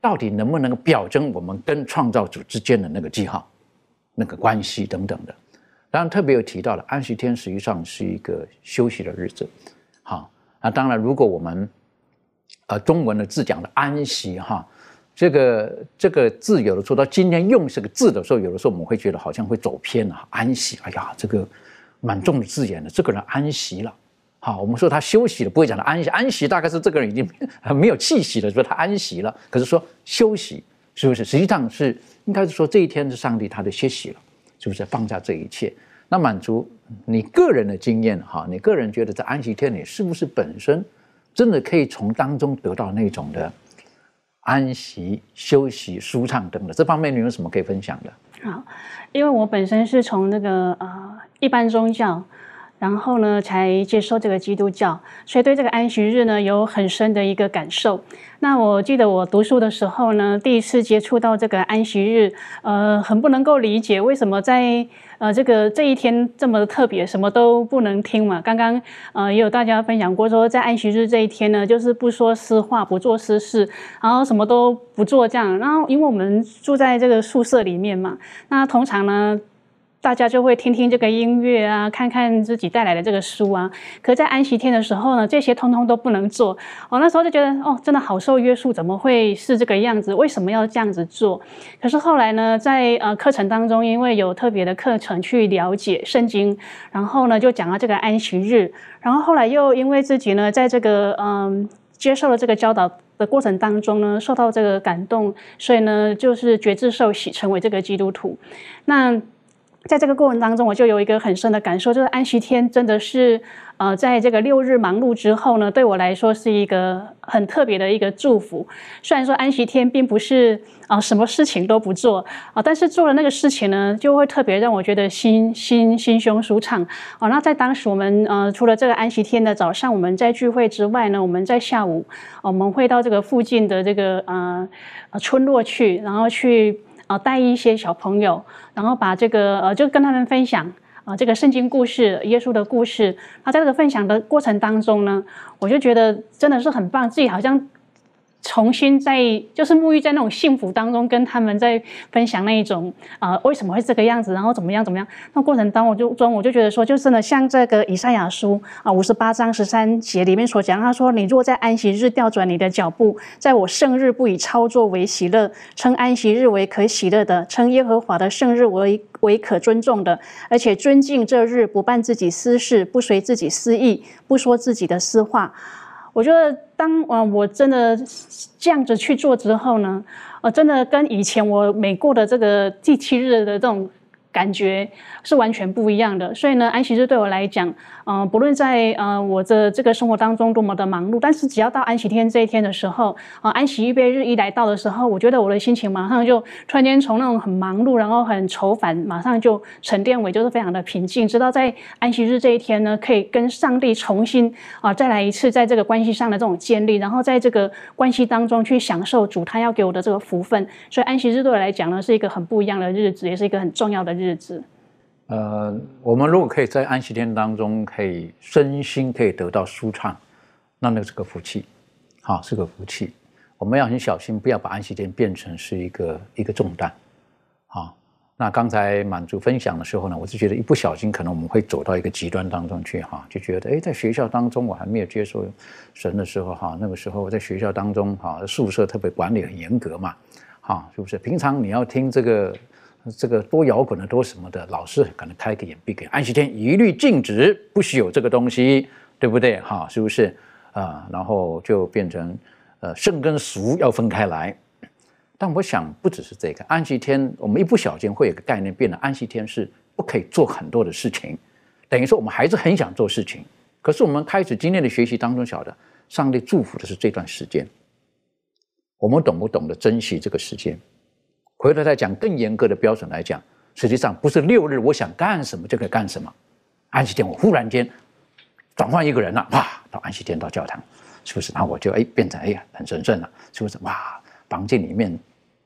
到底能不能表征我们跟创造主之间的那个记号？那个关系等等的，当然特别有提到了安息天实际上是一个休息的日子，好，那当然如果我们呃中文的字讲的安息哈，这个这个字有的时候到今天用这个字的时候，有的时候我们会觉得好像会走偏了，安息，哎呀，这个蛮重的字眼的，这个人安息了，好，我们说他休息了，不会讲他安息，安息大概是这个人已经没有气息了，说他安息了，可是说休息是不是？实际上是？应该是说这一天是上帝他的歇息了，是不是？放下这一切？那满足你个人的经验哈，你个人觉得在安息天里是不是本身真的可以从当中得到那种的安息、休息、舒畅等等？这方面你有什么可以分享的？好，因为我本身是从那个呃一般宗教。然后呢，才接受这个基督教，所以对这个安息日呢有很深的一个感受。那我记得我读书的时候呢，第一次接触到这个安息日，呃，很不能够理解为什么在呃这个这一天这么特别，什么都不能听嘛。刚刚呃也有大家分享过，说在安息日这一天呢，就是不说私话，不做私事，然后什么都不做这样。然后因为我们住在这个宿舍里面嘛，那通常呢。大家就会听听这个音乐啊，看看自己带来的这个书啊。可在安息天的时候呢，这些通通都不能做。我那时候就觉得，哦，真的好受约束，怎么会是这个样子？为什么要这样子做？可是后来呢，在呃课程当中，因为有特别的课程去了解圣经，然后呢就讲了这个安息日。然后后来又因为自己呢，在这个嗯接受了这个教导的过程当中呢，受到这个感动，所以呢就是觉志受洗，成为这个基督徒。那在这个过程当中，我就有一个很深的感受，就是安息天真的是，呃，在这个六日忙碌之后呢，对我来说是一个很特别的一个祝福。虽然说安息天并不是啊什么事情都不做啊，但是做了那个事情呢，就会特别让我觉得心心心胸舒畅。哦，那在当时我们呃除了这个安息天的早上我们在聚会之外呢，我们在下午我们会到这个附近的这个呃村落去，然后去。啊，带一些小朋友，然后把这个呃，就跟他们分享啊，这个圣经故事、耶稣的故事。那在这个分享的过程当中呢，我就觉得真的是很棒，自己好像。重新在就是沐浴在那种幸福当中，跟他们在分享那一种啊为什么会这个样子，然后怎么样怎么样？那过程当中我就中我就觉得说，就真的像这个以赛亚书啊五十八章十三节里面所讲，他说：“你若在安息日调转你的脚步，在我圣日不以操作为喜乐，称安息日为可喜乐的，称耶和华的圣日为为可尊重的，而且尊敬这日，不办自己私事，不随自己私意，不说自己的私话。”我觉得，当啊我真的这样子去做之后呢，呃，真的跟以前我每过的这个第七日的这种。感觉是完全不一样的，所以呢，安息日对我来讲，嗯，不论在呃我的这个生活当中多么的忙碌，但是只要到安息天这一天的时候，啊，安息预备日一来到的时候，我觉得我的心情马上就突然间从那种很忙碌，然后很愁烦，马上就沉淀为就是非常的平静。直到在安息日这一天呢，可以跟上帝重新啊再来一次在这个关系上的这种建立，然后在这个关系当中去享受主他要给我的这个福分。所以安息日对我来讲呢，是一个很不一样的日子，也是一个很重要的。日子，呃，我们如果可以在安息天当中，可以身心可以得到舒畅，那那是个福气，好，是个福气。我们要很小心，不要把安息天变成是一个一个重担，好。那刚才满足分享的时候呢，我是觉得一不小心，可能我们会走到一个极端当中去，哈，就觉得，哎，在学校当中我还没有接受神的时候，哈，那个时候我在学校当中，哈，宿舍特别管理很严格嘛，哈，是不是？平常你要听这个。这个多摇滚的多什么的，老师可能开个眼闭个眼，安息天一律禁止，不许有这个东西，对不对？哈，是不是啊？然后就变成呃圣跟俗要分开来。但我想不只是这个，安息天我们一不小心会有个概念，变得安息天是不可以做很多的事情，等于说我们还是很想做事情，可是我们开始今天的学习当中晓得，上帝祝福的是这段时间，我们懂不懂得珍惜这个时间？回头再讲更严格的标准来讲，实际上不是六日我想干什么就可以干什么，安息天我忽然间转换一个人了，哇，到安息天到教堂，是不是？然后我就哎变成哎呀很神圣了，是不是？哇，房间里面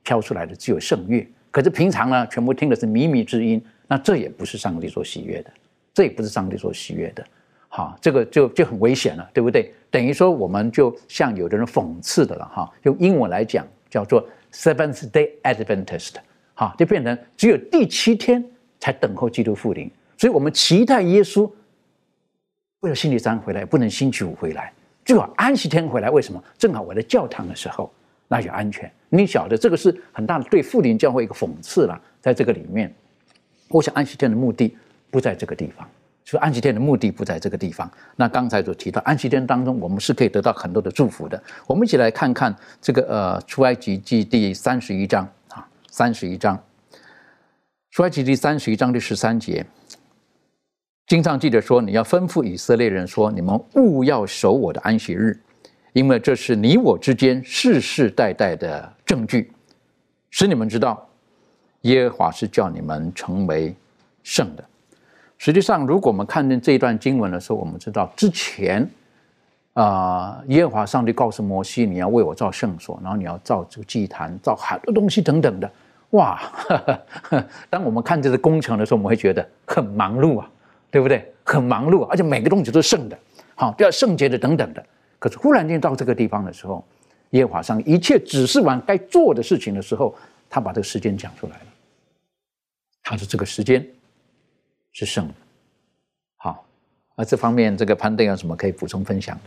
飘出来的只有圣乐，可是平常呢全部听的是靡靡之音，那这也不是上帝所喜悦的，这也不是上帝所喜悦的。好，这个就就很危险了，对不对？等于说我们就像有的人讽刺的了哈，用英文来讲叫做 Seventh Day Adventist，哈，就变成只有第七天才等候基督复临，所以我们期待耶稣为了星期三回来，不能星期五回来，最好安息天回来。为什么？正好我在教堂的时候，那就安全。你晓得这个是很大的对复临教会一个讽刺了，在这个里面，我想安息天的目的不在这个地方。所以安息天的目的不在这个地方。那刚才所提到安息天当中，我们是可以得到很多的祝福的。我们一起来看看这个呃出埃及记第三十一章啊，三十一章。出埃及第三十一章第十三节，经上记得说：“你要吩咐以色列人说，你们务要守我的安息日，因为这是你我之间世世代代的证据，使你们知道耶和华是叫你们成为圣的。”实际上，如果我们看见这一段经文的时候，我们知道之前，啊，耶和华上帝告诉摩西，你要为我造圣所，然后你要造这个祭坛，造很多东西等等的。哇，当我们看这个工程的时候，我们会觉得很忙碌啊，对不对？很忙碌，而且每个东西都是圣的，好，都要圣洁的等等的。可是忽然间到这个地方的时候，耶和华上帝一切指示完该做的事情的时候，他把这个时间讲出来了。他说这个时间。是圣的，好，那这方面这个潘登有什么可以补充分享的？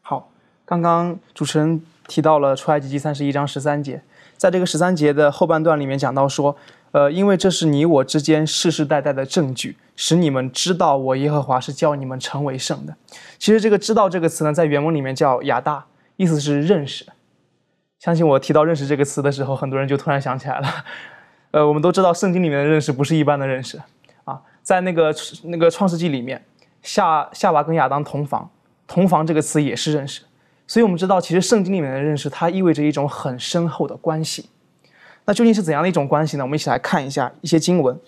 好，刚刚主持人提到了出埃及记三十一章十三节，在这个十三节的后半段里面讲到说，呃，因为这是你我之间世世代代的证据，使你们知道我耶和华是叫你们成为圣的。其实这个“知道”这个词呢，在原文里面叫亚大，意思是认识。相信我提到“认识”这个词的时候，很多人就突然想起来了。呃，我们都知道圣经里面的认识不是一般的认识。在那个那个创世纪里面，夏夏娃跟亚当同房，同房这个词也是认识，所以我们知道，其实圣经里面的认识，它意味着一种很深厚的关系。那究竟是怎样的一种关系呢？我们一起来看一下一些经文，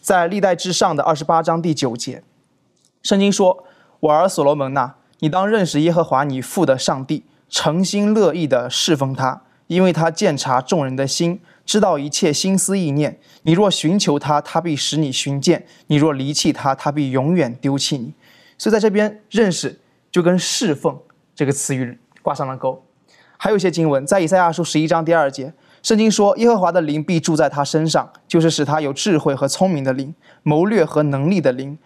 在历代至上的二十八章第九节，圣经说：“我儿所罗门呐，你当认识耶和华你父的上帝，诚心乐意的侍奉他，因为他鉴察众人的心。”知道一切心思意念，你若寻求他，他必使你寻见；你若离弃他，他必永远丢弃你。所以在这边认识就跟侍奉这个词语挂上了钩。还有一些经文，在以赛亚书十一章第二节，圣经说：“耶和华的灵必住在他身上，就是使他有智慧和聪明的灵，谋略和能力的灵，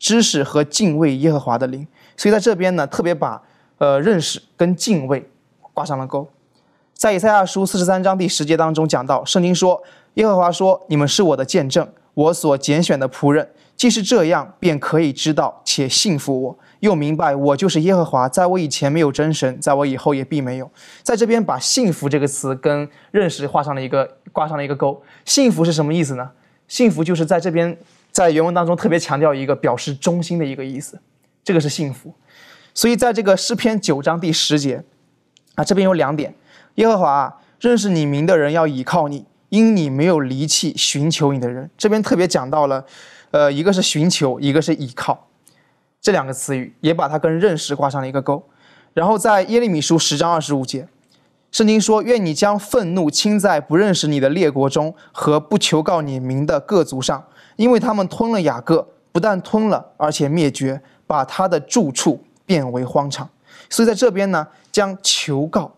知识和敬畏耶和华的灵。”所以在这边呢，特别把呃认识跟敬畏挂上了钩。在以赛亚书四十三章第十节当中讲到，圣经说：“耶和华说，你们是我的见证，我所拣选的仆人。既是这样，便可以知道且信服我，又明白我就是耶和华。在我以前没有真神，在我以后也必没有。”在这边把“幸福”这个词跟认识画上了一个挂上了一个钩。幸福是什么意思呢？幸福就是在这边在原文当中特别强调一个表示忠心的一个意思，这个是幸福。所以在这个诗篇九章第十节啊，这边有两点。耶和华认识你名的人要倚靠你，因你没有离弃寻求你的人。这边特别讲到了，呃，一个是寻求，一个是倚靠，这两个词语也把它跟认识挂上了一个钩。然后在耶利米书十章二十五节，圣经说：“愿你将愤怒倾在不认识你的列国中和不求告你名的各族上，因为他们吞了雅各，不但吞了，而且灭绝，把他的住处变为荒场。”所以在这边呢，将求告。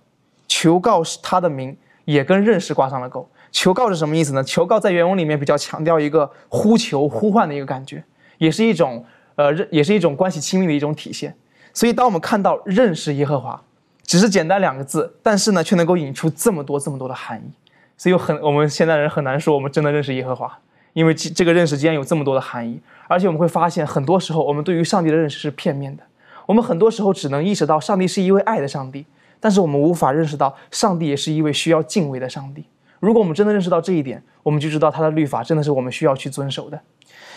求告是他的名，也跟认识挂上了钩。求告是什么意思呢？求告在原文里面比较强调一个呼求、呼唤的一个感觉，也是一种呃认，也是一种关系亲密的一种体现。所以，当我们看到认识耶和华，只是简单两个字，但是呢，却能够引出这么多、这么多的含义。所以，很我们现代人很难说我们真的认识耶和华，因为这个认识竟然有这么多的含义。而且，我们会发现，很多时候我们对于上帝的认识是片面的。我们很多时候只能意识到上帝是一位爱的上帝。但是我们无法认识到，上帝也是一位需要敬畏的上帝。如果我们真的认识到这一点，我们就知道他的律法真的是我们需要去遵守的。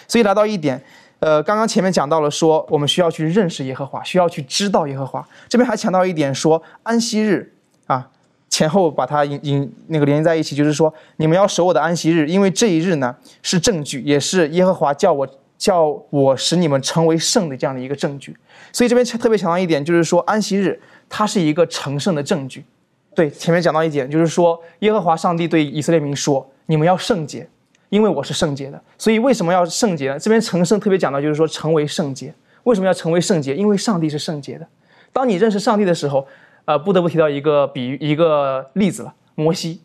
所以来到一点，呃，刚刚前面讲到了说，我们需要去认识耶和华，需要去知道耶和华。这边还强调一点说，安息日啊，前后把它引引那个连接在一起，就是说你们要守我的安息日，因为这一日呢是证据，也是耶和华叫我叫我使你们成为圣的这样的一个证据。所以这边特别强调一点，就是说安息日它是一个成圣的证据。对，前面讲到一点，就是说耶和华上帝对以色列民说：“你们要圣洁，因为我是圣洁的。”所以为什么要圣洁呢？这边成圣特别讲到，就是说成为圣洁。为什么要成为圣洁？因为上帝是圣洁的。当你认识上帝的时候，呃，不得不提到一个比喻，一个例子了。摩西，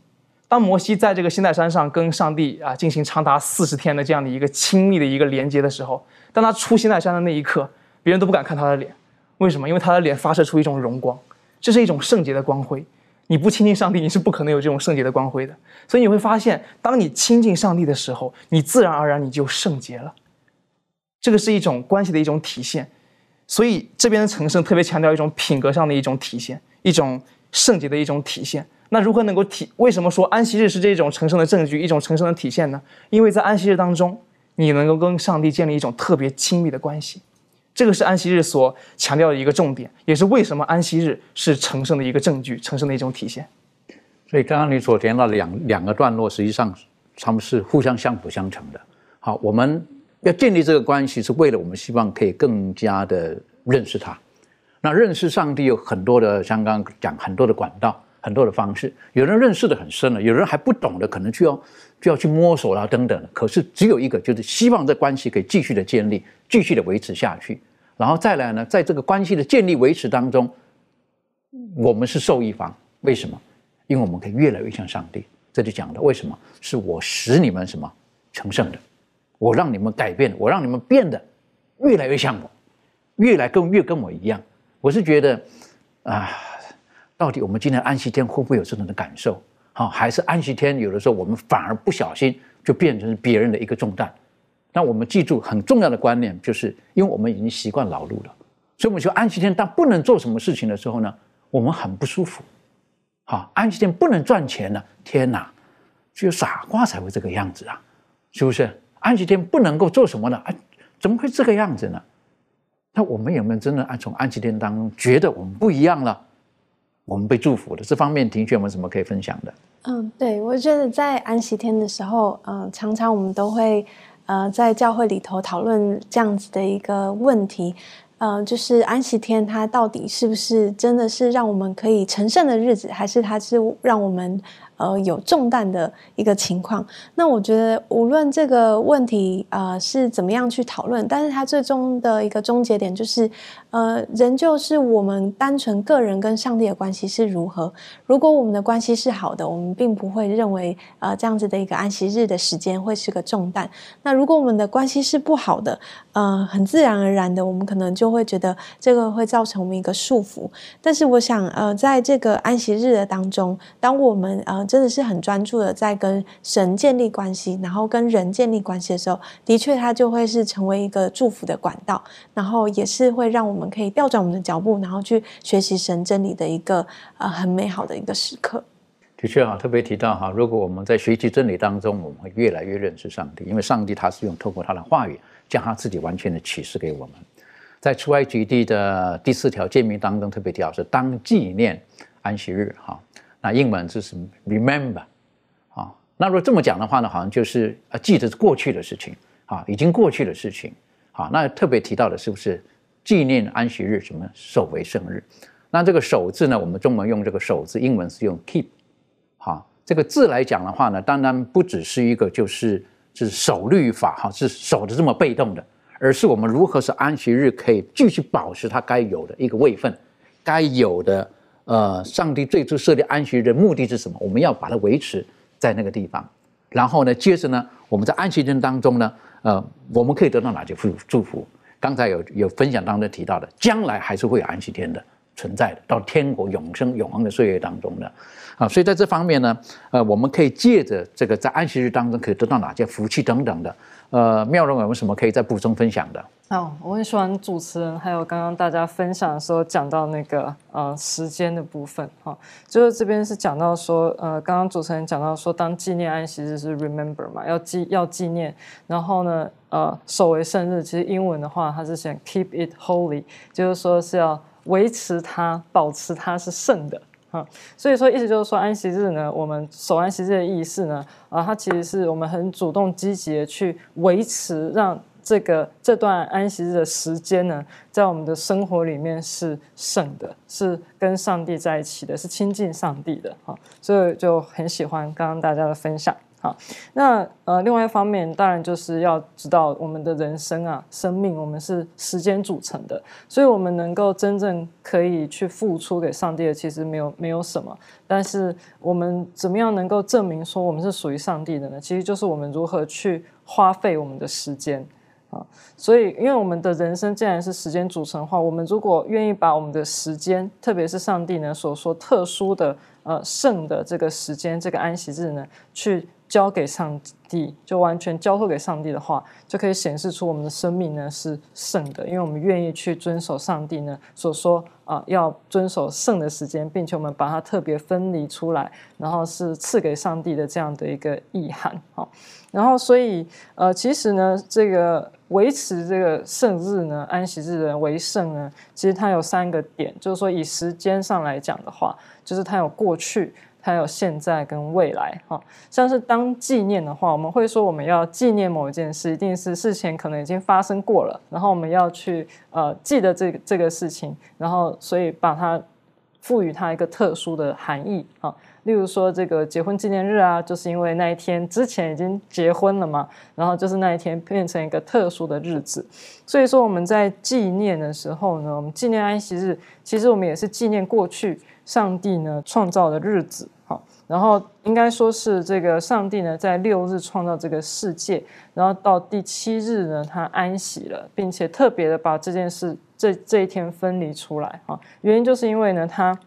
当摩西在这个西奈山上跟上帝啊进行长达四十天的这样的一个亲密的一个连接的时候，当他出西奈山的那一刻，别人都不敢看他的脸。为什么？因为他的脸发射出一种荣光，这是一种圣洁的光辉。你不亲近上帝，你是不可能有这种圣洁的光辉的。所以你会发现，当你亲近上帝的时候，你自然而然你就圣洁了。这个是一种关系的一种体现。所以这边的成圣特别强调一种品格上的一种体现，一种圣洁的一种体现。那如何能够体？为什么说安息日是这种成圣的证据，一种成圣的体现呢？因为在安息日当中，你能够跟上帝建立一种特别亲密的关系。这个是安息日所强调的一个重点，也是为什么安息日是成圣的一个证据，成圣的一种体现。所以刚刚你所提到两两个段落，实际上他们是互相相辅相成的。好，我们要建立这个关系，是为了我们希望可以更加的认识他。那认识上帝有很多的，像刚刚讲很多的管道，很多的方式。有人认识的很深了，有人还不懂的，可能就要就要去摸索啦等等。可是只有一个，就是希望这关系可以继续的建立，继续的维持下去。然后再来呢，在这个关系的建立维持当中，我们是受益方。为什么？因为我们可以越来越像上帝。这就讲的为什么？是我使你们什么成圣的，我让你们改变，我让你们变得越来越像我，越来跟越跟我一样。我是觉得啊，到底我们今天安息天会不会有这种的感受？好，还是安息天有的时候我们反而不小心就变成别人的一个重担？那我们记住很重要的观念，就是因为我们已经习惯劳碌了，所以我们说安息天当不能做什么事情的时候呢，我们很不舒服。好，安息天不能赚钱呢，天哪，只有傻瓜才会这个样子啊，是不是？安息天不能够做什么呢？啊，怎么会这个样子呢？那我们有没有真的按从安息天当中觉得我们不一样了？我们被祝福的这方面，庭轩有没有什么可以分享的？嗯，对，我觉得在安息天的时候，嗯，常常我们都会。呃，在教会里头讨论这样子的一个问题，呃，就是安息天它到底是不是真的是让我们可以成圣的日子，还是它是让我们？呃，有重担的一个情况，那我觉得无论这个问题呃是怎么样去讨论，但是它最终的一个终结点就是，呃，仍旧是我们单纯个人跟上帝的关系是如何。如果我们的关系是好的，我们并不会认为呃这样子的一个安息日的时间会是个重担。那如果我们的关系是不好的，呃，很自然而然的，我们可能就会觉得这个会造成我们一个束缚。但是我想，呃，在这个安息日的当中，当我们呃。真的是很专注的在跟神建立关系，然后跟人建立关系的时候，的确它就会是成为一个祝福的管道，然后也是会让我们可以调转我们的脚步，然后去学习神真理的一个呃很美好的一个时刻。的确哈，特别提到哈，如果我们在学习真理当中，我们会越来越认识上帝，因为上帝他是用透过他的话语，将他自己完全的启示给我们。在出埃及地的第四条诫命当中，特别提到是当纪念安息日哈。那英文就是 remember，啊，那如果这么讲的话呢，好像就是啊记得过去的事情，啊，已经过去的事情，啊，那特别提到的是不是纪念安息日，什么守为圣日？那这个守字呢，我们中文用这个守字，英文是用 keep，啊，这个字来讲的话呢，当然不只是一个就是是守律法，哈，是守的这么被动的，而是我们如何使安息日可以继续保持它该有的一个位分，该有的。呃，上帝最初设立安息日的目的是什么？我们要把它维持在那个地方。然后呢，接着呢，我们在安息日当中呢，呃，我们可以得到哪些祝祝福？刚才有有分享当中提到的，将来还是会有安息天的存在的，到天国永生永恒的岁月当中的。啊，所以在这方面呢，呃，我们可以借着这个在安息日当中可以得到哪些福气等等的。呃，妙容有没有什么可以再补充分享的？哦，我很喜欢主持人，还有刚刚大家分享的时候讲到那个呃时间的部分哈，就是这边是讲到说呃，刚刚主持人讲到说，当纪念安息日是 remember 嘛，要纪要纪念，然后呢呃守为圣日，其实英文的话它是写 keep it holy，就是说是要维持它，保持它是圣的哈。所以说，意思就是说，安息日呢，我们守安息日的意思呢，啊，它其实是我们很主动积极的去维持，让这个这段安息日的时间呢，在我们的生活里面是圣的，是跟上帝在一起的，是亲近上帝的，哈。所以就很喜欢刚刚大家的分享。好，那呃，另外一方面，当然就是要知道我们的人生啊，生命，我们是时间组成的，所以我们能够真正可以去付出给上帝的，其实没有没有什么。但是我们怎么样能够证明说我们是属于上帝的呢？其实就是我们如何去花费我们的时间啊。所以，因为我们的人生既然是时间组成的话，我们如果愿意把我们的时间，特别是上帝呢所说特殊的呃圣的这个时间，这个安息日呢，去。交给上帝，就完全交托给上帝的话，就可以显示出我们的生命呢是圣的，因为我们愿意去遵守上帝呢所说啊要遵守圣的时间，并且我们把它特别分离出来，然后是赐给上帝的这样的一个意涵好。然后所以呃，其实呢，这个维持这个圣日呢，安息日的为圣呢，其实它有三个点，就是说以时间上来讲的话，就是它有过去。它有现在跟未来，哈，像是当纪念的话，我们会说我们要纪念某一件事，一定是事前可能已经发生过了，然后我们要去呃记得这个这个事情，然后所以把它赋予它一个特殊的含义，哈，例如说这个结婚纪念日啊，就是因为那一天之前已经结婚了嘛，然后就是那一天变成一个特殊的日子，所以说我们在纪念的时候呢，我们纪念安息日，其实我们也是纪念过去。上帝呢创造的日子，好，然后应该说是这个上帝呢在六日创造这个世界，然后到第七日呢他安息了，并且特别的把这件事这这一天分离出来，哈，原因就是因为呢他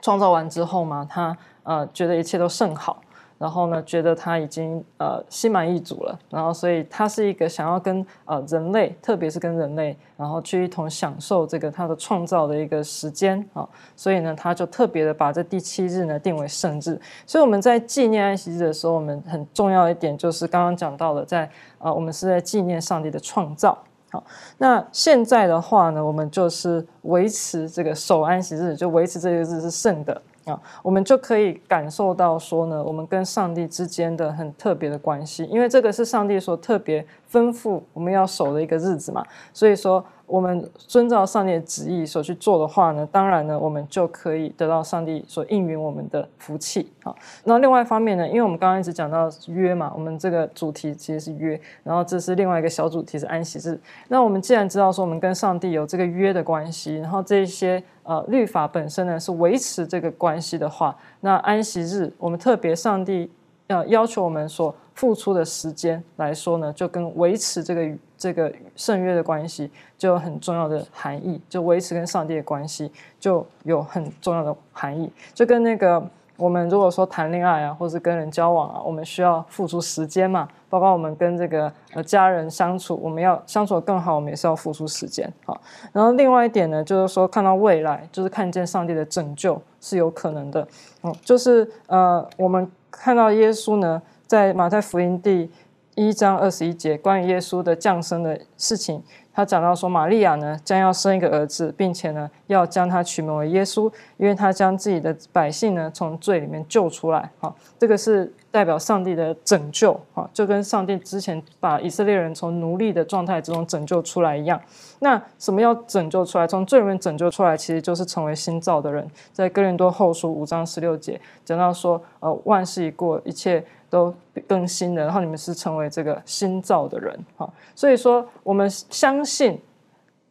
创造完之后嘛，他呃觉得一切都甚好。然后呢，觉得他已经呃心满意足了，然后所以他是一个想要跟呃人类，特别是跟人类，然后去一同享受这个他的创造的一个时间啊，所以呢，他就特别的把这第七日呢定为圣日。所以我们在纪念安息日的时候，我们很重要一点就是刚刚讲到的，在呃我们是在纪念上帝的创造。好，那现在的话呢，我们就是维持这个守安息日，就维持这个日是圣的。啊，我们就可以感受到说呢，我们跟上帝之间的很特别的关系，因为这个是上帝所特别吩咐我们要守的一个日子嘛，所以说。我们遵照上帝的旨意所去做的话呢，当然呢，我们就可以得到上帝所应允我们的福气啊。那另外一方面呢，因为我们刚刚一直讲到约嘛，我们这个主题其实是约，然后这是另外一个小主题是安息日。那我们既然知道说我们跟上帝有这个约的关系，然后这些呃律法本身呢是维持这个关系的话，那安息日我们特别上帝要要求我们所付出的时间来说呢，就跟维持这个。这个圣约的关系就有很重要的含义，就维持跟上帝的关系就有很重要的含义，就跟那个我们如果说谈恋爱啊，或是跟人交往啊，我们需要付出时间嘛，包括我们跟这个呃家人相处，我们要相处的更好，我们也是要付出时间好。然后另外一点呢，就是说看到未来，就是看见上帝的拯救是有可能的，嗯，就是呃我们看到耶稣呢，在马太福音第。一章二十一节，关于耶稣的降生的事情，他讲到说，玛利亚呢将要生一个儿子，并且呢要将他取名为耶稣，因为他将自己的百姓呢从罪里面救出来。哈，这个是代表上帝的拯救，哈，就跟上帝之前把以色列人从奴隶的状态之中拯救出来一样。那什么要拯救出来？从罪里面拯救出来，其实就是成为新造的人。在哥林多后书五章十六节讲到说，呃，万事已过，一切。都更新了，然后你们是成为这个新造的人，哈，所以说我们相信，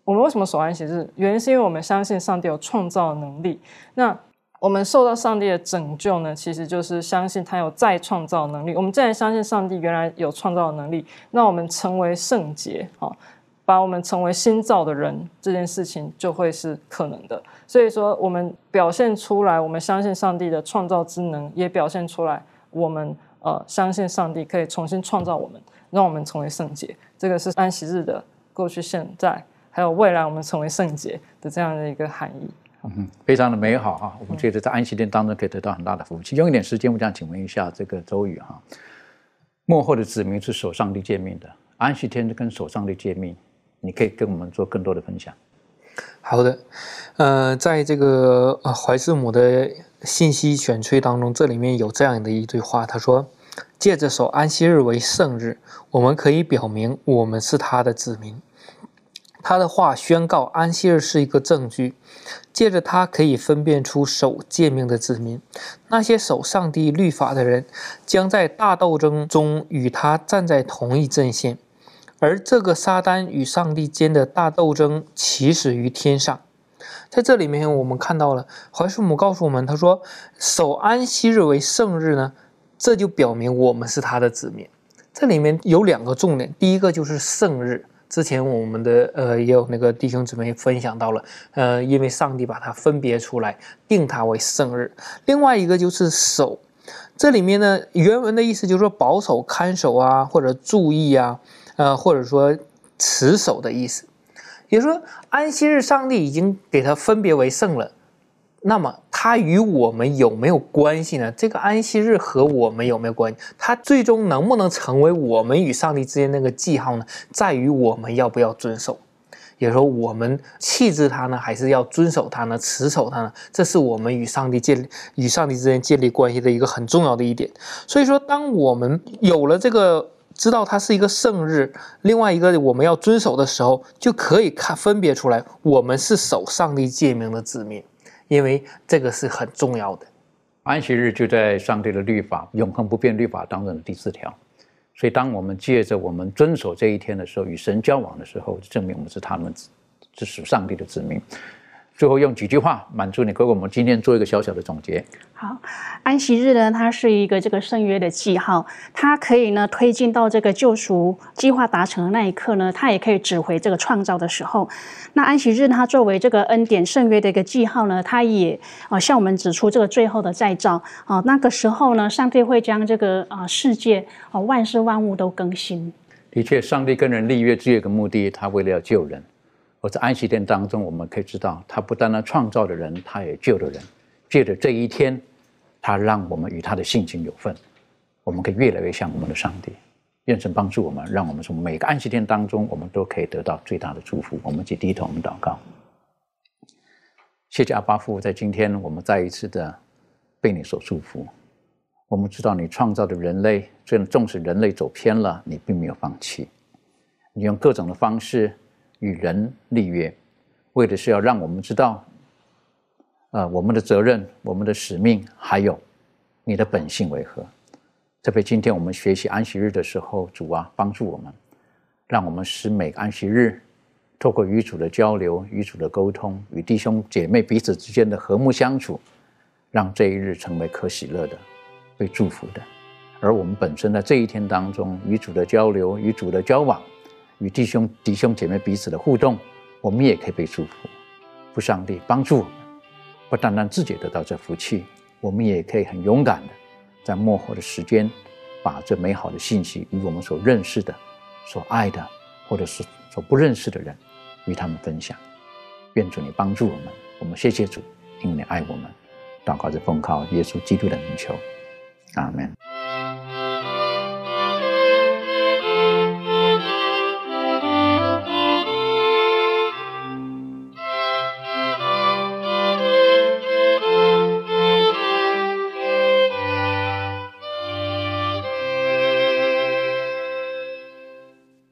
我们为什么守安息日？原因是因为我们相信上帝有创造能力。那我们受到上帝的拯救呢，其实就是相信他有再创造能力。我们既然相信上帝原来有创造能力，那我们成为圣洁，哈，把我们成为新造的人，这件事情就会是可能的。所以说，我们表现出来，我们相信上帝的创造之能，也表现出来我们。呃，相信上帝可以重新创造我们，让我们成为圣洁。这个是安息日的过去、现在还有未来，我们成为圣洁的这样的一个含义。嗯，非常的美好哈。我们觉得在安息天当中可以得到很大的福气。用一点时间，我想请问一下这个周宇哈，幕后的子民是守上帝诫命的，安息天跟守上帝诫命，你可以跟我们做更多的分享。好的，呃，在这个呃怀斯母的信息选吹当中，这里面有这样的一句话，他说：“借着守安息日为圣日，我们可以表明我们是他的子民。”他的话宣告安息日是一个证据，借着他可以分辨出守诫命的子民，那些守上帝律法的人，将在大斗争中与他站在同一阵线。而这个撒旦与上帝间的大斗争起始于天上，在这里面我们看到了怀叔母告诉我们，他说守安息日为圣日呢，这就表明我们是他的子民。这里面有两个重点，第一个就是圣日。之前我们的呃也有那个弟兄姊妹分享到了，呃，因为上帝把它分别出来，定它为圣日。另外一个就是守，这里面呢原文的意思就是说保守、看守啊，或者注意啊，呃，或者说持守的意思。也就是说，安息日上帝已经给它分别为圣了。那么它与我们有没有关系呢？这个安息日和我们有没有关系？它最终能不能成为我们与上帝之间那个记号呢？在于我们要不要遵守，也说，我们弃置它呢，还是要遵守它呢？持守它呢？这是我们与上帝建立与上帝之间建立关系的一个很重要的一点。所以说，当我们有了这个知道它是一个圣日，另外一个我们要遵守的时候，就可以看分别出来，我们是守上帝诫命的子民。因为这个是很重要的，安息日就在上帝的律法永恒不变律法当中的第四条，所以当我们借着我们遵守这一天的时候，与神交往的时候，证明我们是他们，是属上帝的子民。最后用几句话满足你，给我们今天做一个小小的总结。好，安息日呢，它是一个这个圣约的记号，它可以呢推进到这个救赎计划达成的那一刻呢，它也可以指回这个创造的时候。那安息日它作为这个恩典圣约的一个记号呢，它也啊向我们指出这个最后的再造啊，那个时候呢，上帝会将这个啊世界啊万事万物都更新。的确，上帝跟人立约只有一个目的，他为了要救人。而在安息天当中，我们可以知道，他不单单创造的人，他也救了人。借着这一天，他让我们与他的性情有份，我们可以越来越像我们的上帝。愿神帮助我们，让我们从每个安息天当中，我们都可以得到最大的祝福。我们去低头，我们祷告。谢谢阿巴父，在今天我们再一次的被你所祝福。我们知道你创造的人类，虽然纵使人类走偏了，你并没有放弃，你用各种的方式。与人立约，为的是要让我们知道，呃，我们的责任、我们的使命，还有你的本性为何。特别今天我们学习安息日的时候，主啊，帮助我们，让我们使每个安息日，透过与主的交流、与主的沟通、与弟兄姐妹彼此之间的和睦相处，让这一日成为可喜乐的、被祝福的。而我们本身在这一天当中，与主的交流、与主的交往。与弟兄弟兄姐妹彼此的互动，我们也可以被祝福。不上帝帮助我们，不单单自己得到这福气，我们也可以很勇敢的，在幕后的时间，把这美好的信息与我们所认识的、所爱的，或者是所不认识的人，与他们分享。愿主你帮助我们，我们谢谢主，因为你爱我们。祷告着奉靠耶稣基督的名求，阿门。